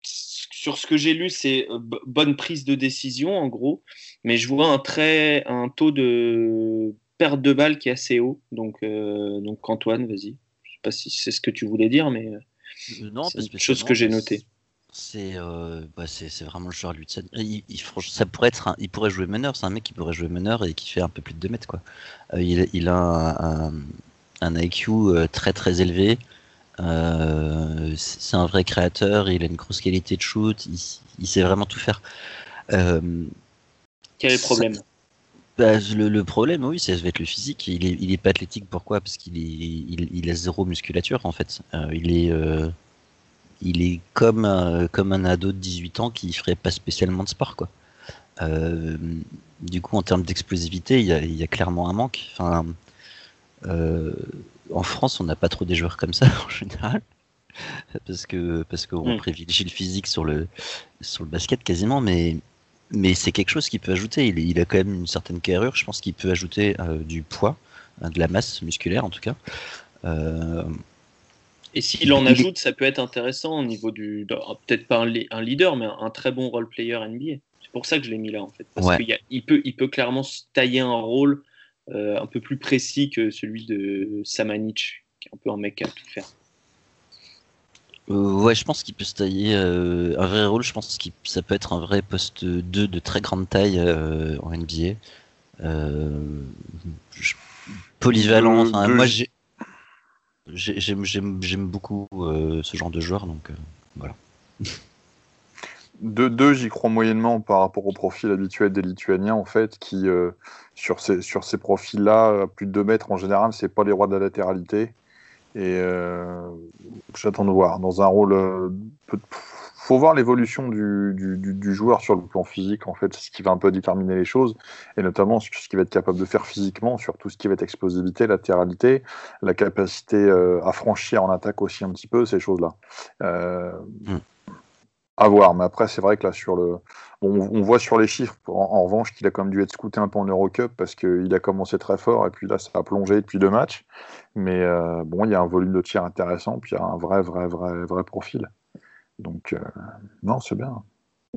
Sur ce que j'ai lu, c'est bonne prise de décision en gros, mais je vois un très un taux de perte de balle qui est assez haut. Donc euh, donc Antoine, vas-y. Je sais pas si c'est ce que tu voulais dire, mais non, C'est une chose que j'ai notée. C'est euh, bah, c'est vraiment le joueur Lutsen. Il, ça pourrait être un- il pourrait jouer meneur. C'est un mec qui pourrait jouer meneur et qui fait un peu plus de 2 mètres quoi. Euh, il, il a un, un, un IQ euh, très très élevé. Euh, c'est un vrai créateur. Il a une grosse qualité de shoot. Il, il sait vraiment tout faire. Quel est le problème? Bah, le, le problème, oui, ça va être le physique. Il est, il est pas athlétique. Pourquoi? Parce qu'il est, il, il a zéro musculature en fait. Il est, il est comme, euh, comme un ado de 18 ans qui ferait pas spécialement de sport, quoi. Euh, du coup, en termes d'explosivité, il y a, il y a clairement un manque. Enfin, euh, en France, on n'a pas trop des joueurs comme ça en général, parce que parce qu'on Mm. privilégie le physique sur le sur le basket quasiment, mais mais c'est quelque chose qui peut ajouter. Il, il a quand même une certaine carrure. Je pense qu'il peut ajouter euh, du poids, de la masse musculaire en tout cas. Et s'il en ajoute, ça peut être intéressant au niveau du. de- Peut-être pas un, leader, mais un, très bon role player NBA. C'est pour ça que je l'ai mis là, en fait. Parce Ouais. qu'il y a- il peut, il peut clairement se tailler un rôle euh, un peu plus précis que celui de Samanic, qui est un peu un mec à tout faire. Euh, ouais, je pense qu'il peut se tailler euh, un vrai rôle. Je pense que ça peut être un vrai poste 2 de très grande taille euh, en NBA. Euh, je- polyvalent. Enfin, moi, j'ai- j'aime beaucoup euh, ce genre de joueur. Donc, euh, voilà. Deux, deux, j'y crois moyennement par rapport au profil habituel des Lituaniens, en fait, qui, euh, sur ces, profils-là, à plus de 2 mètres en général, c'est pas les rois de la latéralité. Et j'attends de voir. Dans un rôle, faut voir l'évolution du, du, du, joueur sur le plan physique, en fait, c'est ce qui va un peu déterminer les choses, et notamment ce qu'il va être capable de faire physiquement, sur tout ce qui va être explosivité, latéralité, la capacité euh, à franchir en attaque aussi un petit peu, ces choses-là. Euh, mm. À voir, mais après, c'est vrai que là, sur le. Bon, on voit sur les chiffres, en, revanche, qu'il a quand même dû être scouté un peu en Eurocup parce qu'il a commencé très fort et puis là, ça a plongé depuis deux matchs. Mais euh, bon, il y a un volume de tir intéressant, puis il y a un vrai, vrai, vrai, vrai profil. Donc, euh, non, c'est bien.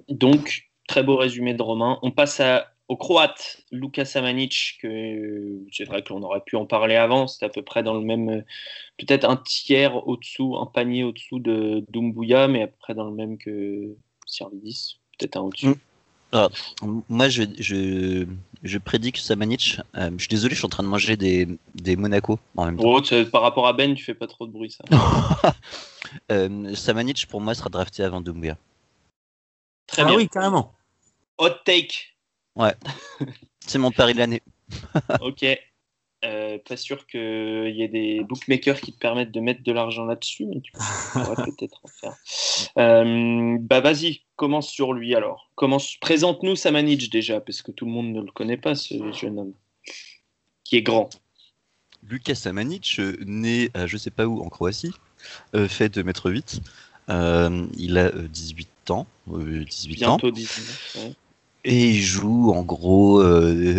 Donc, très beau résumé de Romain. On passe à, au Croate, Luka Samanic, que c'est vrai qu'on aurait pu en parler avant, c'est à peu près dans le même, peut-être un tiers au-dessous, un panier au-dessous de Dumbuya, mais après dans le même que Servidis, peut-être un au-dessus. Moi, je, je, je, prédis que Samanic, euh, je suis désolé, je suis en train de manger des, des Monaco en même temps. Oh, par rapport à Ben, tu fais pas trop de bruit, ça. euh, Samanic, pour moi, sera drafté avant Dumbuya. Très ah bien. oui, carrément. Hot take. Ouais. C'est mon pari de l'année. ok. Euh, pas sûr qu'il y ait des bookmakers qui te permettent de mettre de l'argent là-dessus, mais tu pourrais peut-être en faire. Euh, bah vas-y, commence sur lui alors. Commence, présente-nous Samanich déjà, parce que tout le monde ne le connaît pas, ce jeune homme, qui est grand. Lucas Samanic, euh, né à je sais pas où en Croatie, fait de mètre 8. il a 18 ans. 18 Bientôt ans. 19, et il joue en gros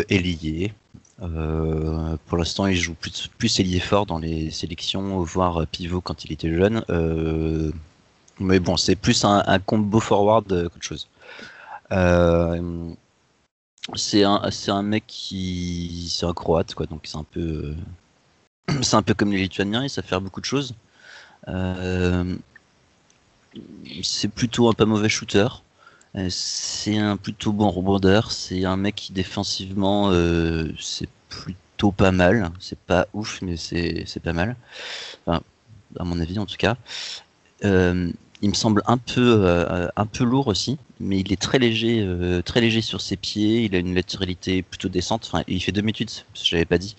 ailier. Euh, pour l'instant, il joue plus, plus fort dans les sélections, voire pivot quand il était jeune. Euh, mais bon, c'est plus un, combo forward qu'autre chose. c'est un, un mec qui. C'est un croate, quoi, donc c'est un peu. c'est un peu comme les Lituaniens, il sait faire beaucoup de choses. c'est plutôt un pas mauvais shooter. Euh, c'est un plutôt bon rebondeur. C'est un mec qui défensivement, euh, c'est plutôt pas mal. C'est pas ouf, mais c'est pas mal. Enfin, à mon avis, en tout cas. Euh, il me semble un peu, un peu lourd aussi, mais il est très léger, très léger sur ses pieds. Il a une latéralité plutôt décente. Enfin, il fait 2 m 8, je l'avais pas dit.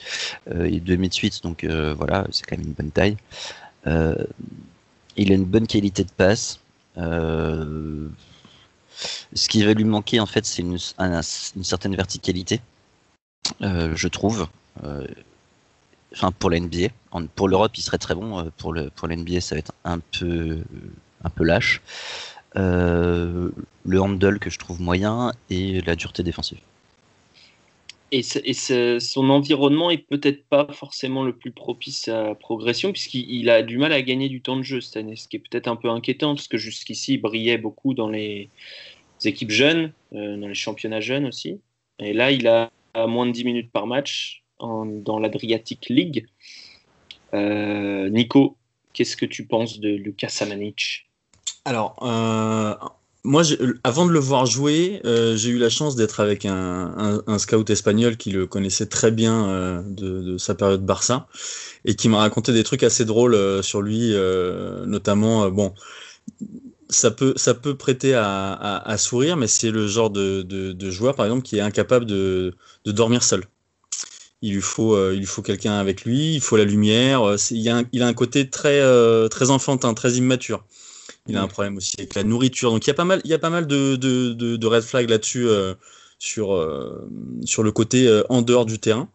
il est 2 m 8, donc voilà, c'est quand même une bonne taille. il a une bonne qualité de passe. Ce qui va lui manquer, en fait, c'est une, certaine verticalité, euh, je trouve. Euh, enfin, pour la pour l'Europe, il serait très bon. Euh, pour le pour l'NBA, ça va être un peu un peu lâche. le handle que je trouve moyen et la dureté défensive. Et, son environnement est peut-être pas forcément le plus propice à la progression, puisqu'il a du mal à gagner du temps de jeu cette année, ce qui est peut-être un peu inquiétant, parce que jusqu'ici, il brillait beaucoup dans les équipes jeunes, euh, dans les championnats jeunes aussi. Et là, il a moins de 10 minutes par match dans l'Adriatic League. Euh, Nico, qu'est-ce que tu penses de Lucas Samanic Alors, euh, moi, avant de le voir jouer, euh, j'ai eu la chance d'être avec un, scout espagnol qui le connaissait très bien euh, de, sa période Barça et qui m'a raconté des trucs assez drôles euh, sur lui, notamment, bon, ça peut, ça peut prêter à, sourire, mais c'est le genre de, joueur, par exemple, qui est incapable de, dormir seul. Il lui faut, faut quelqu'un avec lui, il faut la lumière. Il a, un, il, a un, côté très, très enfantin, très immature. Il a un problème aussi avec la nourriture. Donc il y a pas mal, il y a pas mal de, de, de, red flags là-dessus euh, sur, euh, sur le côté euh, en dehors du terrain.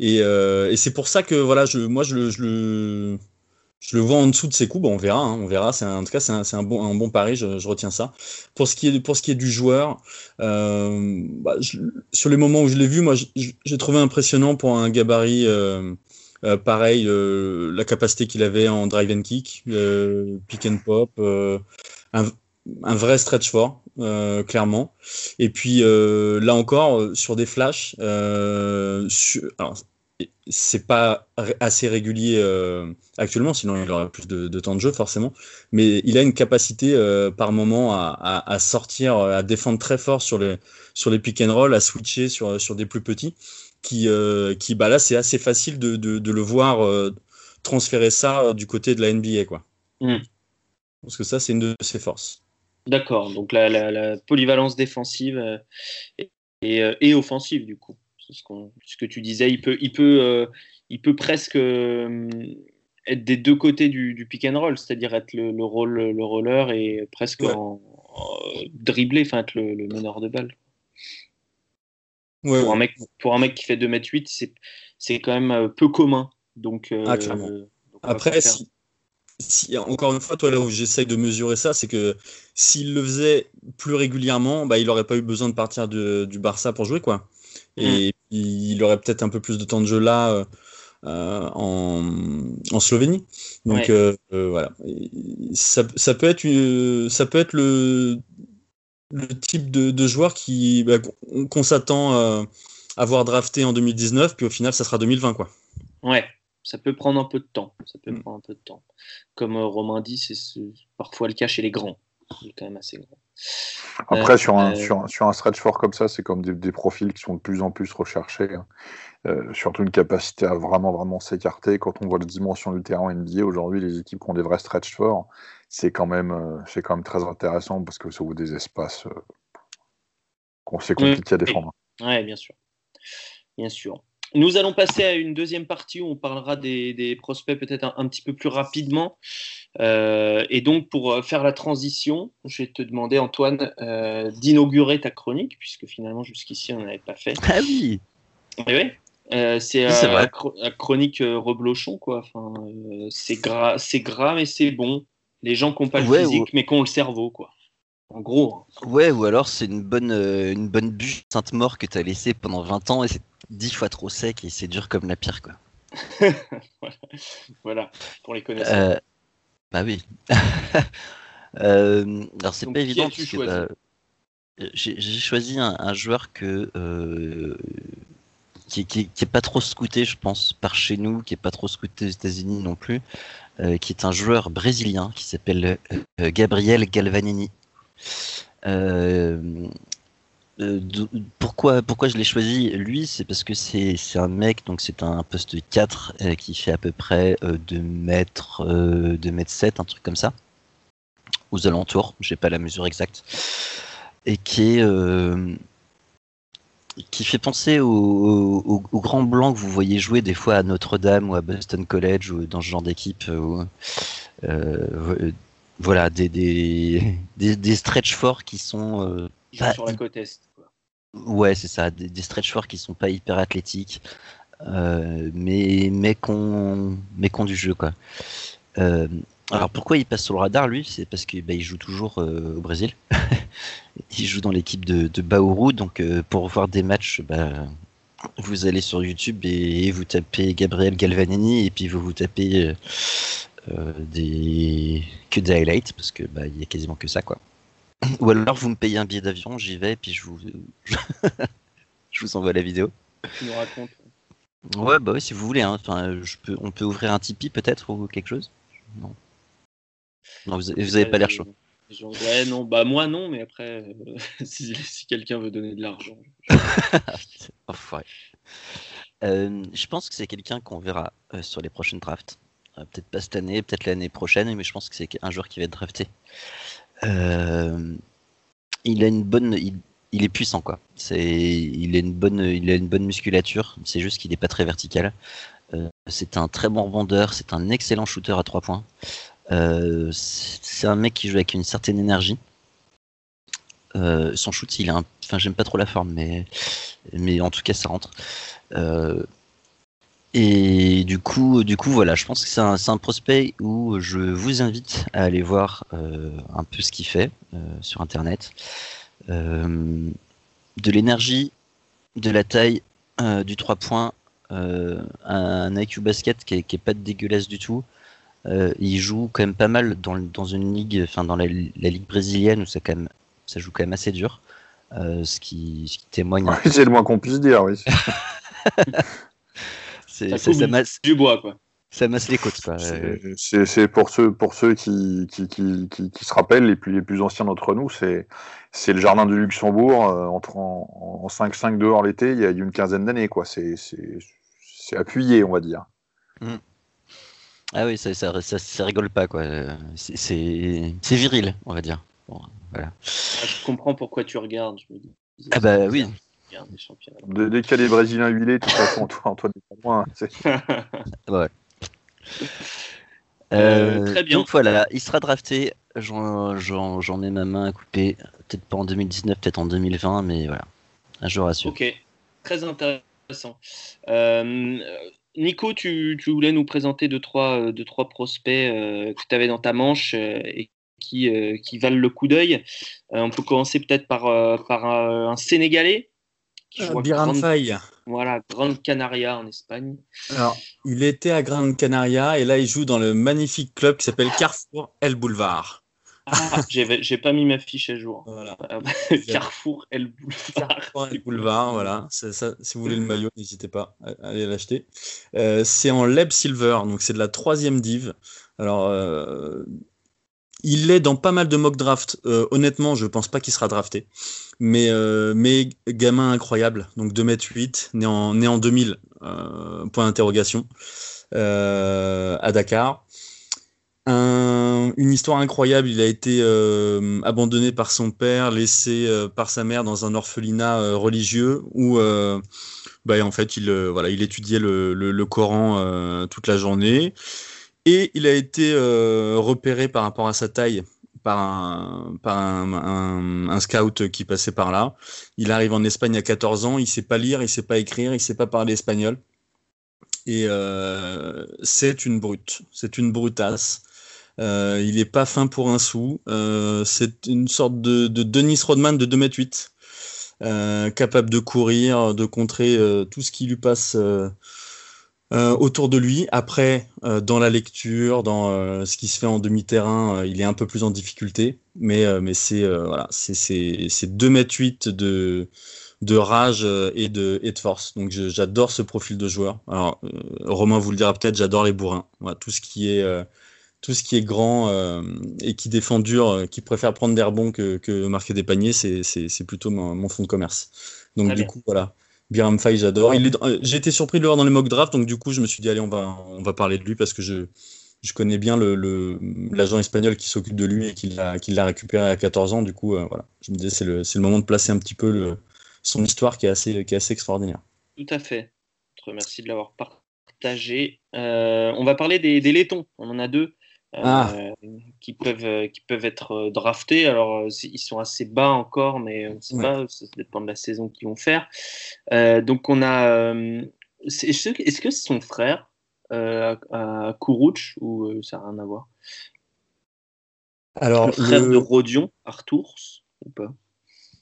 Et, et c'est pour ça que voilà, je, moi je le, je le, je le vois en dessous de ses coups. Bon, on verra, hein, on verra. C'est en tout cas c'est un, un, bon, un bon pari. Je, je, retiens ça. Pour ce qui est pour ce qui est du joueur, bah, sur les moments où je l'ai vu, moi j'ai trouvé impressionnant pour un gabarit. Euh, pareil, euh, la capacité qu'il avait en drive and kick, euh, pick and pop, un, un, vrai stretch fort, clairement. Et puis là encore, sur des flashs, c'est pas assez régulier actuellement, sinon il aurait plus de, temps de jeu forcément. Mais il a une capacité par moment à, à, sortir, à défendre très fort sur les, sur les pick and roll, à switcher sur, sur des plus petits qui, euh, qui bah là, c'est assez facile de, de, le voir euh, transférer ça euh, du côté de la NBA, quoi. Hmm. Parce que ça, c'est une de ses forces. D'accord. Donc la, la, polyvalence défensive et, et, offensive, du coup. Ce, ce, que tu disais, il peut, il peut, il peut presque être des deux côtés du, du pick and roll, c'est-à-dire être le, le, rôle, le roller et presque Ouais. en, en dribbler, enfin être le, le meneur de balle. Ouais, Pour, un mec, pour un mec qui fait 2m8, c'est, c'est quand même euh, peu commun. Donc, euh, Ah, clairement. donc Après, si, si- encore une fois, toi, là où j'essaye de mesurer ça, c'est que s'il le faisait plus régulièrement, bah, il n'aurait pas eu besoin de partir de- du Barça pour jouer, quoi. Et puis, il aurait peut-être un peu plus de temps de jeu là euh, en, en Slovénie. Donc Ouais. euh, euh, voilà, ça, ça peut être une- ça peut être le, le type de, de joueur qui bah, qu'on s'attend euh, à voir drafté en 2019, puis au final, ça sera 2020, quoi. Ouais, ça peut prendre un peu de temps. Ça peut Mm. prendre un peu de temps. Comme euh, Romain dit, c'est c'est parfois le cas chez les grands. Il est quand même assez grand. Après, Euh, sur, un, euh, sur, un- sur un stretch fort comme ça, c'est comme des, des profils qui sont de plus en plus recherchés. hein. Euh, surtout une capacité à vraiment, vraiment s'écarter. Quand on voit la dimension du terrain NBA, aujourd'hui, les équipes qui ont des vrais stretch forts, c'est quand, même, c'est quand même très intéressant parce que ça ouvre des espaces qu'on c'est compliqué à défendre. Ouais, bien sûr. Bien sûr. Nous allons passer à une deuxième partie où on parlera des, des prospects peut-être un, un petit peu plus rapidement. Euh, et donc, pour euh, faire la transition, je vais te demander, Antoine, euh, d'inaugurer ta chronique, puisque finalement, jusqu'ici, on n'avait pas fait. Ah oui Oui, oui. Euh, c'est Oui, c'est la, chro- la chronique reblochon, quoi. Enfin, c'est gras, gras, mais c'est bon. Les gens qui n'ont pas le Ouais, physique, mais qui ont le cerveau, quoi. En gros. Ouais, ou alors c'est une bonne, euh, une bonne bûche Sainte-Mort que t'as laissée pendant 20 ans et c'est 10 fois trop sec et c'est dur comme la pierre, quoi. voilà. voilà, pour les connaisseurs. Euh, bah oui. Euh, alors c'est pas évident parce que bah, j'ai j'ai choisi un, un joueur que euh, qui, qui, qui est pas trop scouté, je pense, par chez nous, qui est pas trop scouté aux États-Unis non plus, euh, qui est un joueur brésilien qui s'appelle Gabriel Galvanini. Euh, euh, pourquoi, pourquoi je l'ai choisi lui C'est parce que c'est un mec, donc c'est un poste 4 euh, qui fait à peu près euh, 2 mètres, euh, 2 mètres 7, un truc comme ça, aux alentours, j'ai pas la mesure exacte, et qui est. qui fait penser au, au, au grand blanc que vous voyez jouer des fois à Notre-Dame ou à Boston College ou dans ce genre d'équipe. voilà, des, des, des, des stretch forts qui sont euh, bah, sur la côte est. Ouais, c'est ça, des, des stretch forts qui sont pas hyper athlétiques, euh, mais mais qu'on du jeu quoi. Euh, alors pourquoi il passe sur le radar lui? C'est parce que bah, joue toujours euh, au Brésil. il joue dans l'équipe de, Bauru, donc pour voir des matchs, bah, vous allez sur YouTube et, vous tapez Gabriel Galvanini et puis vous vous tapez des que des highlights parce que bah, il y a quasiment que ça quoi. Ou alors vous me payez un billet d'avion, j'y vais et puis je vous je vous envoie la vidéo. Tu nous racontes. Ouais bah oui si vous voulez hein. Enfin je peux on peut ouvrir un Tipeee peut-être ou quelque chose? Non. Non vous, vous avez pas l'air chaud. Ouais, non, bah moi non, mais après, euh, si, si quelqu'un veut donner de l'argent. Enfoiré. Euh, je pense que c'est quelqu'un qu'on verra euh, sur les prochaines drafts. Peut-être pas cette année, peut-être l'année prochaine, mais je pense que c'est un joueur qui va être drafté. Euh, il a une bonne, il, est puissant quoi. Il a une bonne, il a une bonne musculature. C'est juste qu'il n'est pas très vertical. Euh, c'est un très bon rebondeur. C'est un excellent shooter à trois points. Euh, c'est un mec qui joue avec une certaine énergie. Son shoot, il enfin j'aime pas trop la forme, mais en tout cas ça rentre. Et du coup, du coup voilà, je pense que c'est un, prospect où je vous invite à aller voir euh, un peu ce qu'il fait euh, sur internet. Euh, de l'énergie, de la taille, du 3 points, un IQ basket qui est, qui est pas dégueulasse du tout. Il joue quand même pas mal dans, dans une ligue, enfin dans la, la ligue brésilienne où ça, quand même, ça joue quand même assez dur. Ce, qui, ce qui témoigne. C'est le moins qu'on puisse dire, oui. C'est, Ça ça, coupe ça masse, Du bois, quoi. ça masse les côtes. Quoi. Euh, C'est- pour ceux, pour ceux qui, qui, qui, qui, qui se rappellent, les plus, les plus anciens d'entre nous, c'est c'est le jardin du Luxembourg, euh, entre en, en 5-5 dehors l'été, il y a une quinzaine d'années. quoi. C'est appuyé, on va dire. Ah oui, ça, ça, ça, ça rigole pas. quoi. C'est, viril, on va dire. Bon, voilà. Ah, je comprends pourquoi tu regardes. Je me dis, Ah bah oui. Regarde les championnats. Dès, dès qu'il y a des Brésiliens huilés, de toute façon, Antoine, Antoine est pas loin. C'est- Ouais. Euh, très bien. Donc voilà, il sera drafté. J'en ai ma main à couper. Peut-être pas en 2019, peut-être en 2020, mais voilà. Un jour à suivre. Ok, très intéressant. Nico, tu, voulais nous présenter deux, trois, deux, trois prospects que tu avais dans ta manche et qui, qui valent le coup d'œil. on peut commencer peut-être par, par un Sénégalais euh, Biran Faye. Voilà, Grande Canaria en Espagne. Alors, il était à Grande Canaria et là, il joue dans le magnifique club qui s'appelle Carrefour El Boulevard. Ah, j'ai pas mis ma fiche à jour. Voilà. Carrefour El Boulevard. Carrefour El Boulevard, voilà. Ça, si vous voulez le maillot, n'hésitez pas à aller l'acheter. Euh, c'est en Leb Silver, donc c'est de la troisième div. Alors, euh, il est dans pas mal de mock draft. honnêtement, je pense pas qu'il sera drafté. Mais, euh, gamin incroyable, donc 2m8, né en, né en 2000, euh, point d'interrogation, euh, à Dakar. une histoire incroyable, il a été abandonné par son père, laissé par sa mère dans un orphelinat religieux où bah, en fait il, étudiait le Coran toute la journée. Et il a été repéré par rapport à sa taille par, un, scout qui passait par là. Il arrive en Espagne à 14 ans, il sait pas lire, il sait pas écrire, il sait pas parler espagnol. Et euh, c'est une brute, c'est une brutasse. Euh, il est pas fin pour un sou. Euh, c'est une sorte de, de, Denis Rodman de 2m8, capable de courir, de contrer tout ce qui lui passe euh, autour de lui. Après, euh, dans la lecture, dans euh, ce qui se fait en demi-terrain, il est un peu plus en difficulté. Mais, mais c'est voilà, c'est 2 mètres 8 de, de rage et de, et de force. Donc j'adore ce profil de joueur. Alors, Romain vous le dira peut-être, j'adore les bourrins. Voilà, tout ce qui est tout ce qui est grand et qui défend dur, qui préfère prendre des rebonds que, que marquer des paniers, c'est plutôt mon, mon, fond de commerce. Donc, du coup, voilà. Biram Faye, j'adore. Euh, j'ai été surpris de le voir dans les mock drafts, donc du coup, je me suis dit, allez, on va, on va parler de lui parce que je, je connais bien l'agent le, espagnol qui s'occupe de lui et qui l'a récupéré à 14 ans. Du coup, euh, voilà, je me disais, c'est le, le, moment de placer un petit peu son histoire qui est, assez, qui est assez extraordinaire. Tout à fait. Merci de l'avoir partagé. Euh, on va parler des, des laitons. On en a deux. Ah. Euh, qui, peuvent, euh, qui peuvent être euh, draftés. Alors, ils sont assez bas encore, mais on ne sait pas, ça dépend de la saison qu'ils vont faire. donc, on a. Est-ce que c'est son frère à, à Kourouch ou ça n'a rien à voir? Alors, le frère de Rodion, Arthurs, ou pas?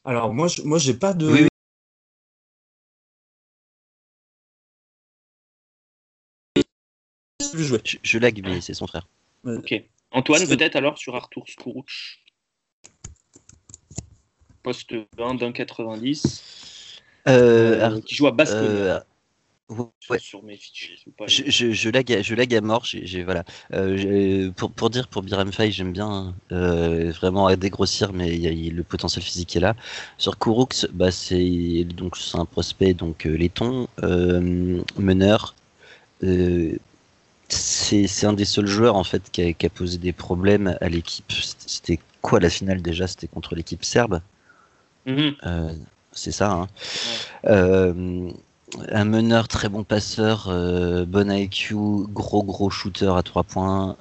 Alors, moi, je, moi, j'ai pas de. Oui, Je, je, je lag, mais c'est son frère. Ok. Antoine, peut-être alors sur Arthur Skourouch Poste 1 d'un 90. Euh, euh, qui joue à Basque. Euh, sur mes fichiers. Je, je, je, lag, je lag à mort. J'ai, voilà. Euh, pour, pour, dire, pour Biram Faye, j'aime bien euh, vraiment à dégrossir, mais y a, le potentiel physique est là. Sur Kouroux, bah, c'est, donc, c'est un prospect, donc laiton, meneur c'est un des seuls joueurs en fait qui a, posé des problèmes à l'équipe. C'était quoi la finale déjà? C'était contre l'équipe serbe? Mm-hmm. Euh, c'est ça. Hein. Euh, un meneur très bon passeur, euh, bon IQ, gros gros shooter à trois points,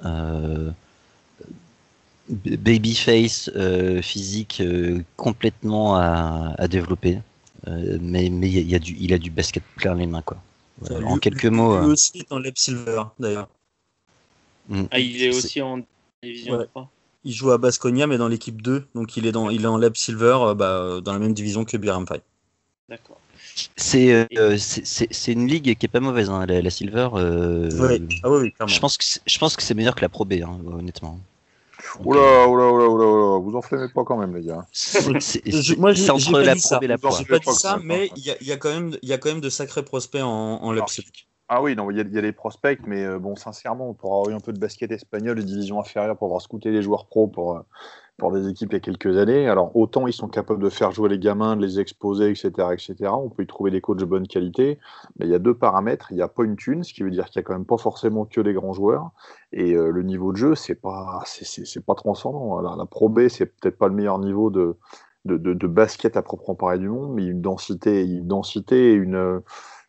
babyface physique complètement à, développer. mais mais y a du, il a du basket plein les mains quoi en quelques mots. Il est aussi dans Leb Silver, d'ailleurs. Mm. Ah, il est, aussi en division 3 Il joue à Basconia, mais dans l'équipe 2. Donc il est, dans, il est en Leb Silver, euh, bah, dans la même division que Biram. D'accord. C'est euh, c'est une ligue qui est pas mauvaise, hein, la, Silver. Euh, ah oui, clairement. Je pense que je pense que c'est meilleur que la Pro B, hein, honnêtement. Oula, oula, oula, oula, oula, vous enflammez pas quand même, les gars. moi, j'ai entre la Pro et la Pro. J'ai pas dit ça, mais il y a, y, a quand même, y a quand même de sacrés prospects en, en Ah oui, non, il y, a des prospects, mais euh, bon, sincèrement, on pourra avoir eu un peu de basket espagnol, de division inférieure pour avoir scouté les joueurs pro pour, euh, pour des équipes il y a quelques années. Alors, autant ils sont capables de faire jouer les gamins, de les exposer, etc., etc. On peut y trouver des coachs de bonne qualité, mais il y a deux paramètres. Il n'y a pas une thune, ce qui veut dire qu'il n'y a quand même pas forcément que des grands joueurs. Et euh, le niveau de jeu, c'est pas, c'est, pas transcendant. La, la Pro B, c'est peut-être pas le meilleur niveau de, de, de, basket à proprement parler du monde, mais une densité, une densité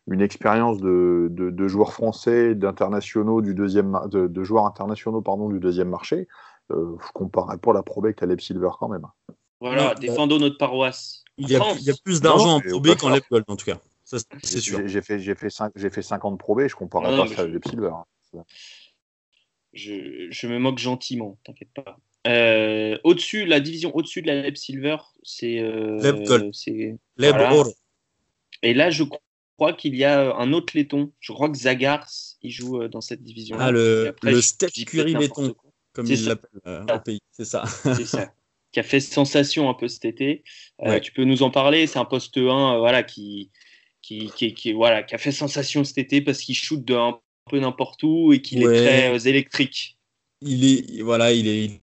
une expérience de, de, joueurs français, d'internationaux du deuxième, de, joueurs internationaux pardon du deuxième marché. Euh, je comparerais pas la Pro B Caleb Silver quand même. Voilà, défendons notre paroisse. Il y, a, il y, a, plus d'argent en Pro B qu'en Lep Gold en tout cas. C'est sûr. J'ai fait, j'ai fait, j'ai fait 50 Pro B, je comparerais pas ça à Caleb Silver. Hein. Je, je, me moque gentiment, t'inquiète pas. Euh, au-dessus, la division au-dessus de la Leb Silver, c'est. Euh, Leb Gold. Leb voilà. Et là, je crois qu'il y a un autre laiton. Je crois que Zagars, il joue euh, dans cette division. Ah, le, après, le Steph Curry laiton, comme il l'appelle euh, au pays. C'est ça. C'est ça. Qui a fait sensation un peu cet été. Euh. Tu peux nous en parler C'est un poste 1 voilà, qui, qui, qui, qui, voilà, qui a fait sensation cet été parce qu'il shoot de un peu n'importe où et qu'il ouais. est très électrique. Il est, voilà, il est,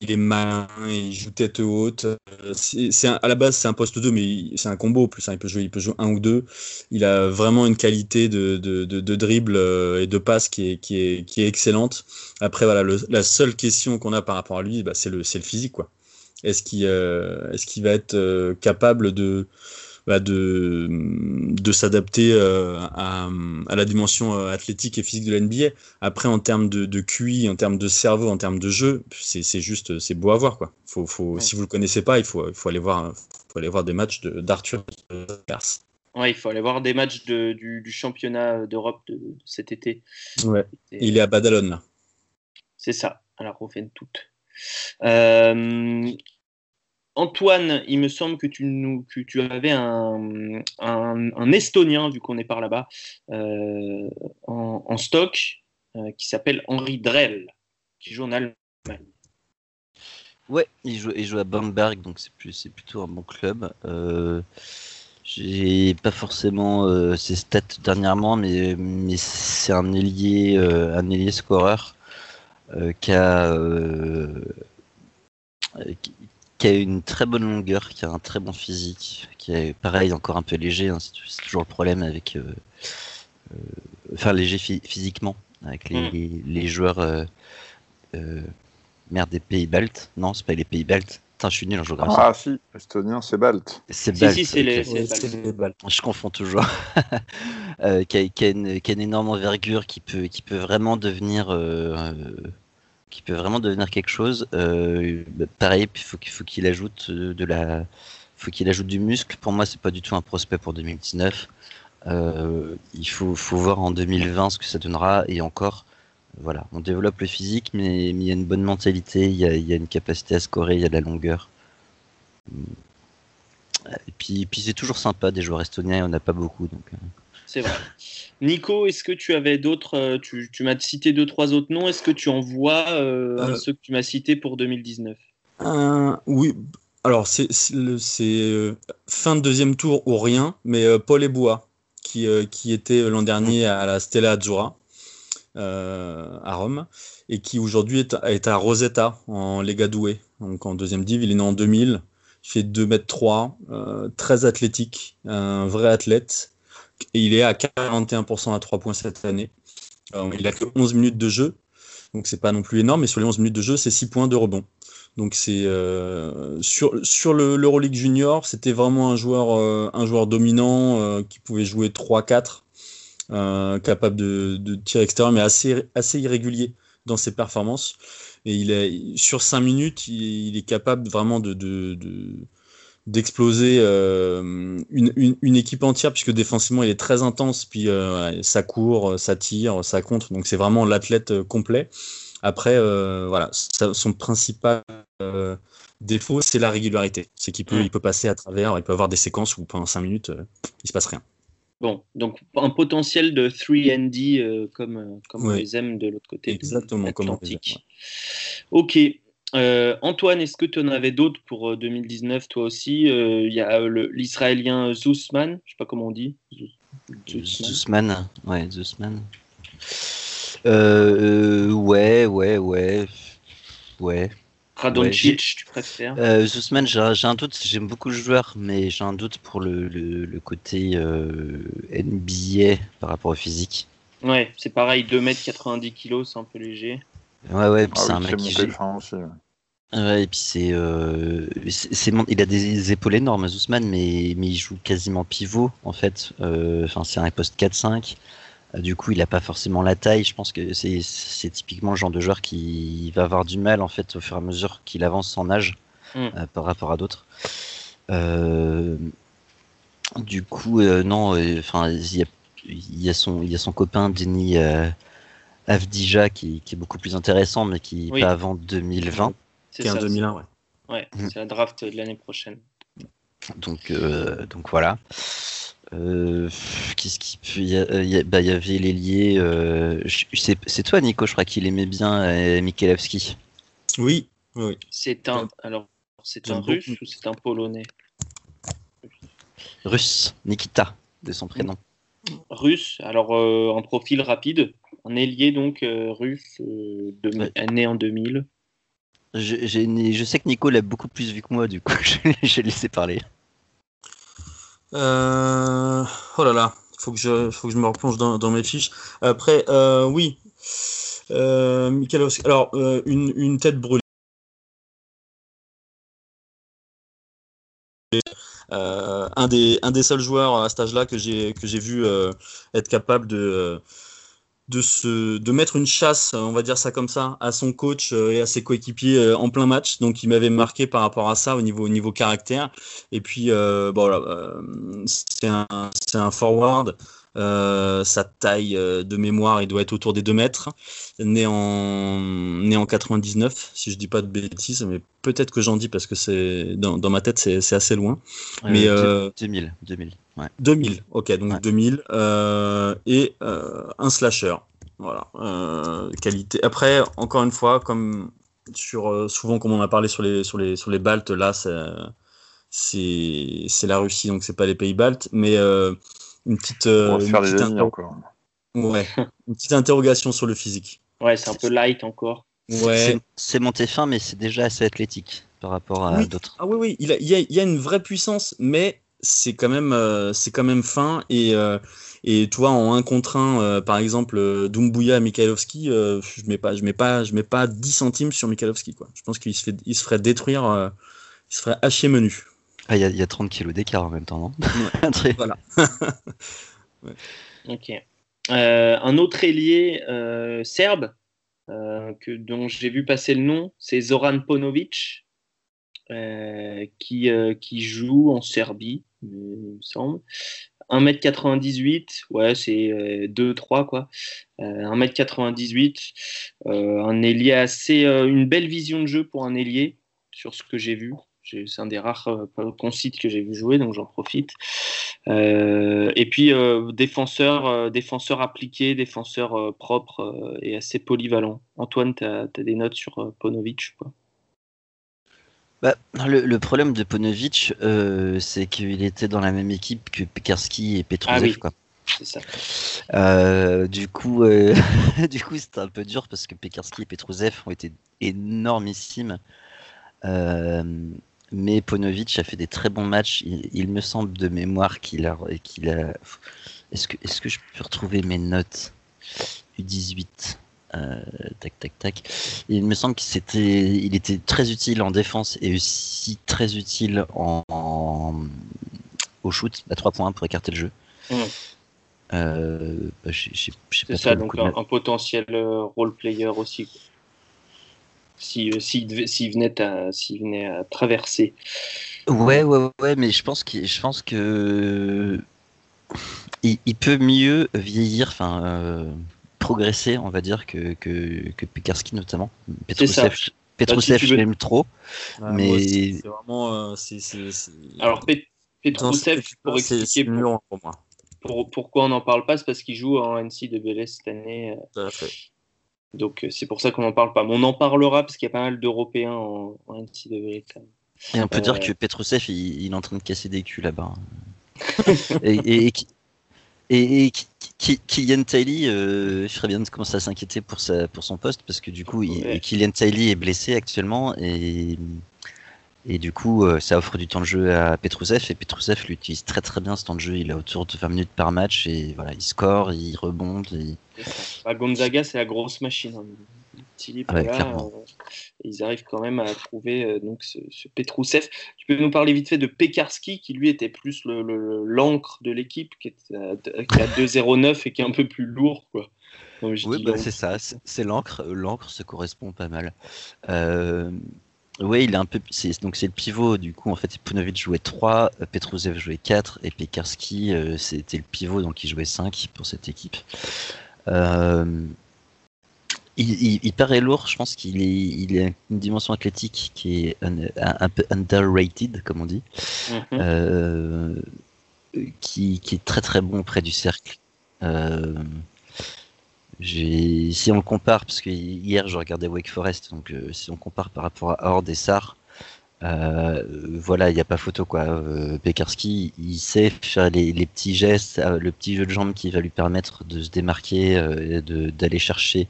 il est malin, il joue tête haute. C'est à la base c'est un poste 2, mais c'est un combo plus. Hein. Il peut jouer, il un ou deux. Il a vraiment une qualité de, dribble euh, et de passe qui est, excellente. Après voilà, la seule question qu'on a par rapport à lui, bah, c'est le, physique quoi. Est-ce qu'il euh, va être euh, capable de bah, de, de s'adapter euh, à, à, la dimension euh, athlétique et physique de l'NBA. Après, en termes de, de, QI, en termes de cerveau, en termes de jeu, c'est juste, c'est beau à voir. Quoi. Faut, faut, ouais. Si vous le connaissez pas, il faut, il faut, aller, voir, faut aller voir des matchs d'Arthur Garce. Ouais, il faut aller voir des matchs de, du, du, championnat d'Europe de, de, cet été. Ouais. Et... Il est à Badalone là. C'est ça, à la toute. Euh, Antoine, il me semble que tu, avais un, Estonien, vu qu'on est par là-bas, euh, en, stock, euh, qui s'appelle Henri Drell, qui joue en Allemagne. Ouais, il joue, il joue à Bamberg, donc c'est plutôt un bon club. Euh, J'ai pas forcément euh, ses stats dernièrement, mais, c'est un ailier, un qui a. Qui, a une très bonne longueur, qui a un très bon physique, qui est pareil, encore un peu léger. Hein, c'est toujours le problème avec. Euh, euh, enfin, léger physiquement, avec les, mm. les, les joueurs. Euh, euh, merde, des pays baltes. Non, c'est pas les pays baltes. Putain, je suis nul en géographie. Ah, si, estonien, c'est balte. C'est balte. Si, si, c'est les, les, baltes. Je confonds toujours. euh, qui, a, qui, a une, qui, a, une, énorme envergure, qui peut, qui peut vraiment devenir qui peut vraiment devenir quelque chose. Euh, bah, pareil, il faut, qu'il ajoute euh, de la, faut qu'il ajoute du muscle. Pour moi, c'est pas du tout un prospect pour 2019. Euh, il faut, voir en 2020 ce que ça donnera et encore. Voilà, on développe le physique, mais, il y a une bonne mentalité, il y a, une capacité à scorer, il y a de la longueur. Et puis, puis c'est toujours sympa des joueurs estoniens, il n'y en a pas beaucoup. Donc, c'est vrai. Nico, est-ce que tu avais d'autres euh, Tu, tu m'as cité deux, trois autres noms. Est-ce que tu en vois euh, euh, ceux que tu m'as cités pour 2019 euh, Oui. Alors, c'est fin de deuxième tour ou rien, mais Paul Ebois, qui, qui était l'an dernier à la Stella Azzurra à Rome, et qui aujourd'hui est, est, à Rosetta, en Lega Douai, donc en deuxième div. Il est né en 2000. Il fait 2 mètres 3, très athlétique, un vrai athlète il est à 41% à 3 points cette année. Il a que 11 minutes de jeu, donc c'est pas non plus énorme, mais sur les 11 minutes de jeu, c'est 6 points de rebond. Donc c'est euh, sur, sur le l'Euroleague Junior, c'était vraiment un joueur, euh, dominant euh, qui pouvait jouer 3-4, euh, capable de, de tir extérieur, mais assez, irrégulier dans ses performances. Et il est sur 5 minutes, il, est capable vraiment de, de d'exploser euh, une, une, une, équipe entière puisque défensivement il est très intense puis euh, ça court ça tire ça contre donc c'est vraiment l'athlète euh, complet après euh, voilà ça, son principal euh, défaut c'est la régularité c'est qu'il peut mmh. il peut passer à travers il peut avoir des séquences où pendant 5 minutes il se passe rien Bon, donc un potentiel de 3D comme, comme ouais. on les aime de l'autre côté. Exactement, comme on les aime, ouais. Ok, euh, Antoine, est-ce que tu en avais d'autres pour 2019 euh, toi aussi? Il euh, y a l'Israélien Zousman, je sais pas comment on dit. Zousman, ouais, Zousman. ouais, ouais, ouais, ouais. Radoncic, ouais, tu préfères? Euh, Zousman, j'ai un doute, j'aime beaucoup le joueur, mais j'ai un doute pour le, le, le côté NBA par rapport au physique. Ouais, c'est pareil, 2m90 kg, c'est un peu léger. Ouais, ouais, ah, c'est oui, un mec qui aussi, ouais. Ouais, et puis c'est, euh, c'est- il a des épaules énormes, Ousmane, mais, mais il joue quasiment pivot en fait. Euh, Enfin, c'est un poste 4-5. Euh, Du coup, il n'a pas forcément la taille. Je pense que c'est, c'est typiquement le genre de joueur qui va avoir du mal en fait au fur et à mesure qu'il avance en âge Mm. euh, par rapport à d'autres. Euh, du coup, euh, non, euh, enfin, il y a, il y a son, il y a son copain Denis euh, Avdija qui, qui est beaucoup plus intéressant, mais qui Oui. pas avant 2020. C'est Qui est un ça, 2001, ouais. c'est- Ouais, Mhm. c'est la draft de l'année prochaine. Donc, euh, donc voilà. Euh, Qu'est-ce qui peut. Il y, a- euh, y bah, il y avait l'ailier. Euh, c'est c'est toi, Nico, je crois qu'il aimait bien euh, Michalewski. Oui, oui. C'est un, alors, c'est un russe beaucoup. ou c'est un polonais? Russe, Nikita, de son prénom. Russe, alors euh, un profil rapide, un ailier donc euh, russe, euh, de- Ouais. né en 2000. Je, j'ai- je sais que Nico l'a beaucoup plus vu que moi, du coup, je, je vais le laisser parler. Euh, Oh là là, faut que je, faut que je me replonge dans, dans mes fiches. Après, euh, oui. Euh, Alors, euh, une, une tête brûlée. Euh, un, des, un des seuls joueurs à cet âge-là que j'ai que j'ai vu euh, être capable de, euh, de, se, de mettre une chasse, on va dire ça comme ça, à son coach euh, et à ses coéquipiers euh, en plein match. Donc, il m'avait marqué par rapport à ça au niveau, au niveau caractère. Et puis, euh, bon, euh, c'est un, c'est un forward. Euh, sa taille euh, de mémoire, il doit être autour des 2 mètres. Né en, né en 99, si je dis pas de bêtises, mais peut-être que j'en dis parce que c'est dans, dans ma tête, c'est c'est assez loin. Mais, Euh, euh, 2000, 2000. Ouais. 2000, ok, donc Ouais. 2000 euh, et un slasher. Voilà, qualité. Après, encore une fois, comme sur souvent comme on a parlé sur les sur les sur les Baltes, là, c'est c'est c'est la Russie, donc c'est pas les pays Baltes, mais euh, une petite euh, On va se une faire des petite amis inter- encore. ouais, une petite interrogation sur le physique. Ouais, c'est un peu light encore. Ouais. C'est- monté fin, mais c'est déjà assez athlétique par rapport à Oui. d'autres. Ah oui, oui, il, a- il y, a, il y a une vraie puissance, mais c'est quand même, euh, c'est quand même fin. Et, euh, et tu vois, en 1 contre 1, euh, par exemple, Doumbouya, Mikhailovski, euh, je mets pas, je mets pas, je mets pas 10 centimes sur Mikhailovski, quoi. Je pense qu'il se, fait, il se ferait détruire, euh, il se ferait hacher menu. Ah, il y, a- il y a 30 kilos d'écart en même temps, non Ouais. Ok. Euh, un autre ailier euh, serbe euh, que, dont j'ai vu passer le nom, c'est Zoran Ponovic, qui, qui joue en Serbie, il me semble. 1m98, ouais, c'est euh, 2-3 quoi. Euh, 1m98, euh, un ailier assez. une belle vision de jeu pour un ailier, sur ce que j'ai vu. C'est un des rares euh, concites que j'ai vu jouer, donc j'en profite. Euh, et puis euh, défenseur, euh, défenseur appliqué, défenseur propre et assez polyvalent. Antoine, tu as, des notes sur Ponovic pas? Bah, le, le problème de Ponovic, c'est qu'il était dans la même équipe que Pekarski et Petrouzev. Ah oui. quoi. C'est ça. Euh, du coup, euh, du coup, c'était un peu dur parce que Pekarski et Petrouzev ont été énormissimes. Euh, mais Ponovic a fait des très bons matchs. Il, il me semble de mémoire qu'il a, a. Est-ce que, est-ce que je peux retrouver mes notes? U18 Euh, Tac, tac, tac. Il me semble qu'il c'était, il était très utile en défense et aussi très utile en, en- au shoot à 3 points pour écarter le jeu. Euh, bah, C'est ça, donc de un, potentiel euh, role player aussi. quoi. Si, s'il devait- s'il venait, à, s'il venait à traverser. Ouais, ouais, ouais, mais je pense que je pense que il, il peut mieux vieillir, enfin euh, progresser, on va dire, que que, que Pekarski notamment. Tu je veux- l'aime trop. Ouais, Mais- aussi, c'est vraiment, euh, c'est, c'est, c'est- Alors, Pet- pour expliquer pour- pour moi. pour- pourquoi on n'en parle pas, c'est parce qu'il joue en NCAA cette année. euh, Tout à fait. Donc, euh, c'est pour ça qu'on n'en parle pas. Mais on en parlera parce qu'il y a pas mal d'Européens en, en NCAA. Et on peut Euh, dire que Petrousev, il, il est en train de casser des culs là-bas. et, et, et, et- Kylian Tiley, euh, je bien de commencer à s'inquiéter pour, sa, pour son poste parce que du coup, il-. Kylian Tiley est blessé actuellement et, et du coup, euh, ça offre du temps de jeu à Petrousev et Petrousev l'utilise très très bien ce temps de jeu. Il a autour de 20 minutes par match et voilà, il score, il rebonde. et-. Bah, Gonzaga, c'est la grosse machine. hein. Ouais, euh, ils arrivent quand même à trouver euh, donc ce, ce. Tu peux nous parler vite fait de Pekarski, qui lui était plus le- le- l'encre de l'équipe, qui, est à- qui a 2,09 et qui est un peu plus lourd. Quoi. Donc, Oui, bah, l'encre. c'est ça, c'est l'encre. L'encre se correspond pas mal. Euh, oui, il est un peu. c'est- Donc c'est le pivot. Du coup, en fait, Punovic jouait 3, euh, Petrouzev jouait 4 et Pekarski, euh, c'était le pivot, donc il jouait 5 pour cette équipe. Euh, il, il- il paraît lourd, je pense qu'il est, il a une dimension athlétique qui est un, un- un peu underrated, comme on dit, Mhm. euh, qui, qui est très très bon près du cercle. Si on le compare, parce que hier je regardais Wake Forest, donc euh, si on compare par rapport à Horde et Sar, euh, voilà, il n'y a pas photo quoi. Euh, Pekarski, il sait faire les, les petits gestes, euh, le petit jeu de jambes qui va lui permettre de se démarquer euh, et de- d'aller chercher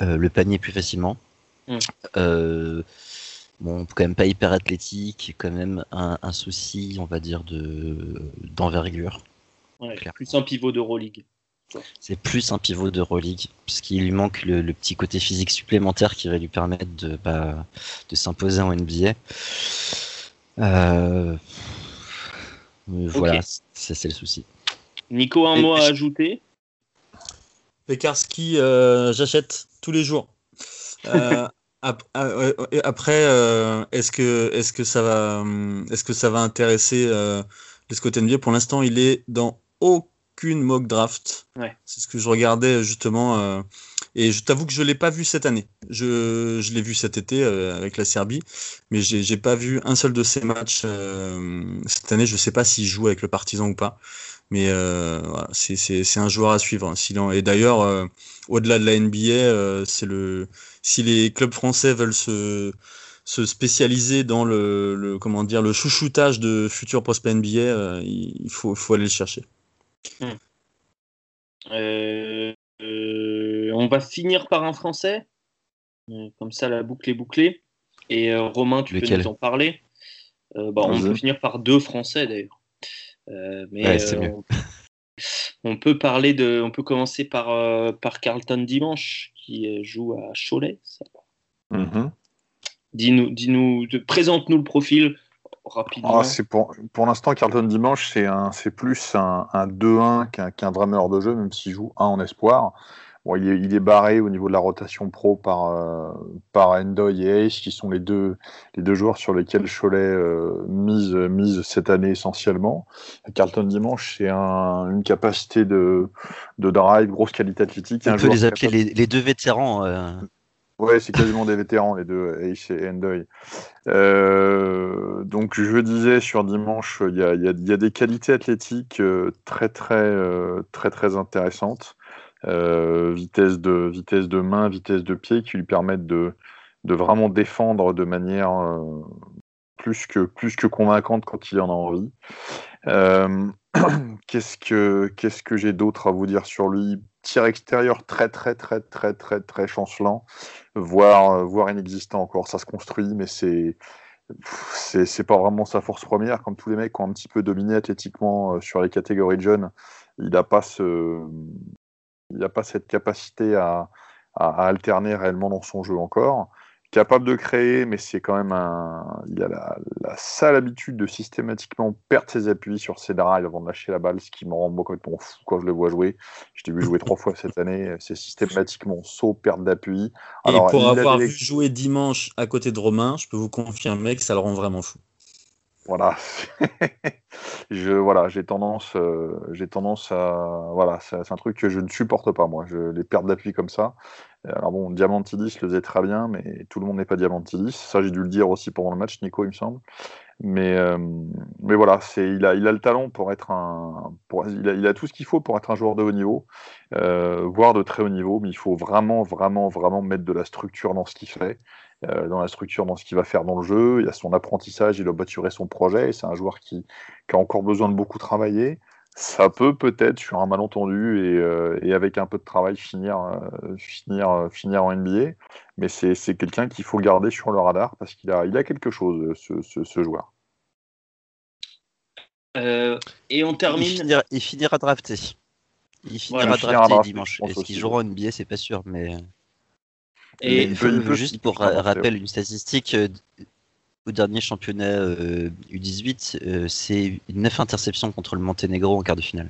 le panier plus facilement. Mm. Bon, quand même pas hyper athlétique, quand même un, un souci, on va dire, de d'envergure. Ouais, plus un pivot d'Euroleague. C'est plus un pivot d'Euroleague, parce qu'il lui manque le, le petit côté physique supplémentaire qui va lui permettre de, bah, de s'imposer en NBA. Euh, Voilà, ça c'est le souci. Nico, un Et- mot à ajouter? Pekarski, euh, j'achète tous les jours. Euh, ap- euh, après, euh, est-ce que, est-ce que ça va, hum, est-ce que ça va intéresser euh, les Scott NBA Pour l'instant, il est dans aucune mock draft. Ouais. C'est ce que je regardais justement. euh, et je t'avoue que je l'ai pas vu cette année. Je, je l'ai vu cet été euh, avec la Serbie, mais j'ai j'ai pas vu un seul de ses matchs euh, cette année. Je sais pas s'il joue avec le Partizan ou pas. Mais voilà, c'est- un joueur à suivre. hein, Et d'ailleurs, au-delà de la NBA, c'est le si les clubs français veulent se se spécialiser dans le, le comment dire le chouchoutage de futurs prospects NBA, euh, il il faut faut aller le chercher. Euh, euh, on va finir par un Français. Euh, Comme ça, la boucle est bouclée. Et euh, Romain, tu peux nous en parler. Euh, bah, on peut finir par deux Français d'ailleurs. Euh, mais Ouais, c'est euh, mieux. on, on peut parler de, on peut commencer par euh, par Carlton Dimanche qui joue à Cholet. Mhm. Dis-nous, dis-nous, présente-nous le profil rapidement. Ah, c'est pour pour l'instant, Carlton Dimanche, c'est un, c'est plus un, un 2-1 qu'un qu'un vrai meneur de jeu, même s'il joue 1 en espoir. Bon, il, est, il est barré au niveau de la rotation pro par, euh, par Endoy et Ace, qui sont les deux, les deux joueurs sur lesquels Cholet euh, mise, mise cette année essentiellement. Carlton Dimanche, c'est un, une capacité de, de drive, grosse qualité athlétique. On un peut les appeler capable- les, les deux vétérans. euh, Ouais, c'est quasiment des vétérans, les deux, Ace et Endoy. Euh, donc, je disais sur dimanche, il y a, des qualités athlétiques euh, très, très, euh, très, très intéressantes. Vitesse, de, vitesse de main, vitesse de pied qui lui permettent de, de vraiment défendre de manière plus, que, plus que convaincante quand il en a envie. Qu'est-ce que, qu'est-ce que j'ai d'autre à vous dire sur lui? Tir extérieur très, très, très, très, très, très chancelant voire, euh, voire inexistant encore. Ça se construit, mais c'est c'est pas vraiment sa force première. Comme tous les mecs ont un petit peu dominé athlétiquement euh, sur les catégories de jeunes, il n'a pas ce il a pas cette capacité à, à alterner réellement dans son jeu encore. Capable de créer, mais c'est quand même un. Il a la, la sale habitude de systématiquement perdre ses appuis sur ses drives avant de lâcher la balle, ce qui me rend complètement fou quand je le vois jouer. Je l'ai vu jouer trois fois cette année. C'est systématiquement saut, perte d'appui. Et pour avoir vu jouer dimanche à côté de Romain, je peux vous confirmer que ça le rend vraiment fou. Voilà. je voilà, j'ai tendance, euh, j'ai tendance à voilà, c'est c'est un truc que je ne supporte pas moi. Je les pertes d'appui comme ça. Alors bon, Diamantidis le faisait très bien, mais tout le monde n'est pas Diamantidis. Ça, j'ai dû le dire aussi pendant le match, Nico, il me semble. Mais euh, mais voilà, c'est il a il a le talent pour être un, pour, il a, il a tout ce qu'il faut pour être un joueur de haut niveau, euh, voire de très haut niveau. Mais il faut vraiment vraiment vraiment mettre de la structure dans ce qu'il fait euh, dans la structure, dans ce qu'il va faire dans le jeu. Il a son apprentissage, il doit maturer son projet. C'est un joueur qui, qui a encore besoin de beaucoup travailler. Ça peut peut-être, sur un malentendu et, euh, et avec un peu de travail, finir, euh, finir, euh, finir en NBA. Mais c'est c'est quelqu'un qu'il faut garder sur le radar parce qu'il a, il a quelque chose, ce, ce, ce joueur. Euh, et on il, termine. finira, il finira drafté. Il finira Voilà, il finira drafté dimanche. Est-ce qu'il jouera en NBA C'est pas sûr, mais Et il peut, juste pour rappel une statistique, au dernier championnat U18, c'est 9 interceptions contre le Monténégro en quart de finale.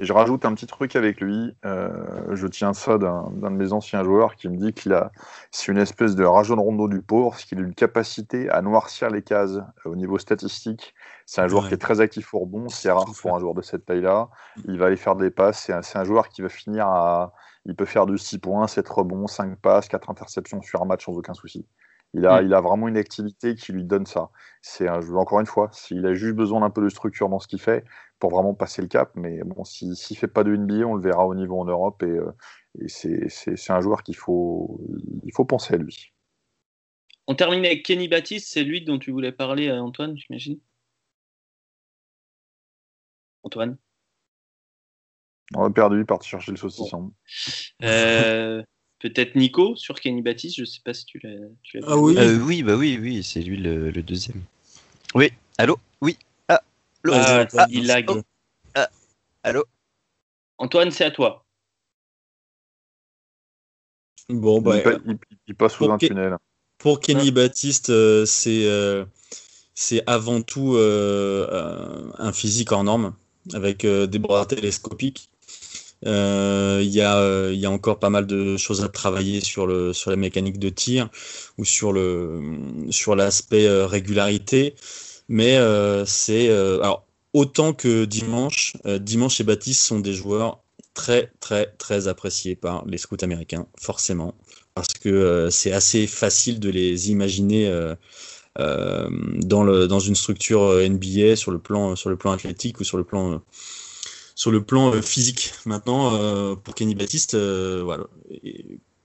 Et je rajoute un petit truc avec lui. Euh, je tiens ça d'un de mes anciens joueurs qui me dit qu'il a, c'est une espèce de rajon rondeau du pauvre, parce qu'il a une capacité à noircir les cases euh, au niveau statistique. C'est un joueur qui est très actif au rebond. C'est rare pour un joueur de cette taille-là. Il va aller faire des passes. C'est un, un, joueur qui va finir à. Il peut faire de 6 points, 7 rebonds, 5 passes, 4 interceptions sur un match sans aucun souci. Il a, mm. il a vraiment une activité qui lui donne ça. C'est encore une fois, s'il a juste besoin d'un peu de structure dans ce qu'il fait pour vraiment passer le cap. Mais bon, s'il ne fait pas de NBA, on le verra au niveau en Europe et, euh, et c'est un joueur qu'il faut, il faut penser à lui. On termine avec Kenny Baptiste, c'est lui dont tu voulais parler, euh, Antoine, j'imagine? Antoine? On a perdu, il parti chercher le saucisson. Euh, Peut-être Nico sur Kenny Baptiste, je ne sais pas si tu l'as. Ah oui. Euh, oui, bah oui, oui, c'est lui le, deuxième. Oui, allô? Oui. Ah, ah, ah il lag. Oh. Ah, allô? Antoine, c'est à toi. Bon, bah, il, passe sous un tunnel. Pour Kenny Baptiste, euh, c'est euh, c'est avant tout un physique hors norme, avec des bras télescopiques. Euh, il y, euh, a encore pas mal de choses à travailler sur, le, sur la mécanique de tir ou sur, l'aspect euh, régularité. Mais c'est. autant que dimanche, Dimanche et Baptiste sont des joueurs très, très, très appréciés par les scouts américains, forcément. Parce que c'est assez facile de les imaginer. dans, une structure NBA sur le plan athlétique ou sur le plan sur le plan euh, physique. Maintenant, euh, pour Kenny Baptiste, euh, voilà.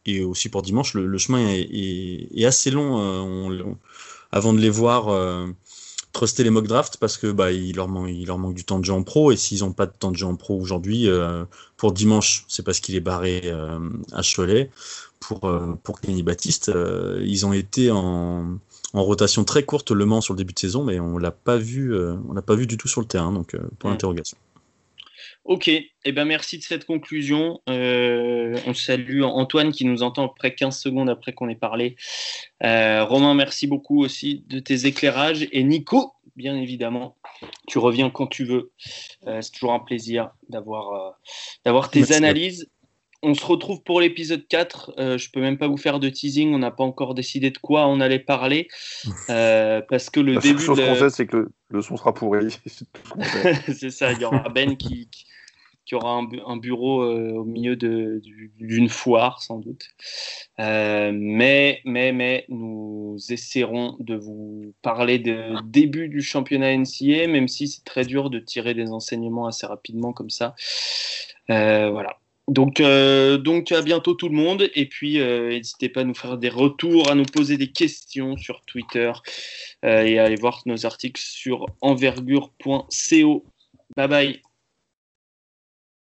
Et, aussi pour dimanche, le, chemin est, assez long avant de les voir truster les mock drafts parce que bah, il, leur manque, il leur manque du temps de jeu en pro et s'ils n'ont pas de temps de jeu en pro aujourd'hui, pour dimanche, c'est parce qu'il est barré à Cholet. Pour, pour Kenny Baptiste, ils ont été en, en, rotation très courte le Mans sur le début de saison, mais on l'a pas vu, on l'a pas vu du tout sur le terrain, donc pour l'interrogation. Ok, eh ben merci de cette conclusion. Euh, on salue Antoine qui nous entend après 15 secondes après qu'on ait parlé. Euh, Romain, merci beaucoup aussi de tes éclairages. Et Nico, bien évidemment, tu reviens quand tu veux. Euh, c'est toujours un plaisir d'avoir d'avoir tes analyses. On se retrouve pour l'épisode 4. je peux même pas vous faire de teasing. On n'a pas encore décidé de quoi on allait parler. parce que le La début. La chose qu'on sait, c'est que le, son sera pourri. c'est ça. Il y aura Ben qui qui aura un, bureau euh, au milieu d'une foire sans doute. Euh, mais, mais, mais nous essaierons de vous parler de début du championnat NCA, même si c'est très dur de tirer des enseignements assez rapidement comme ça. Euh, voilà. Donc, donc à bientôt tout le monde et puis n'hésitez pas à nous faire des retours, à nous poser des questions sur Twitter et à aller voir nos articles sur envergure.co. Bye bye.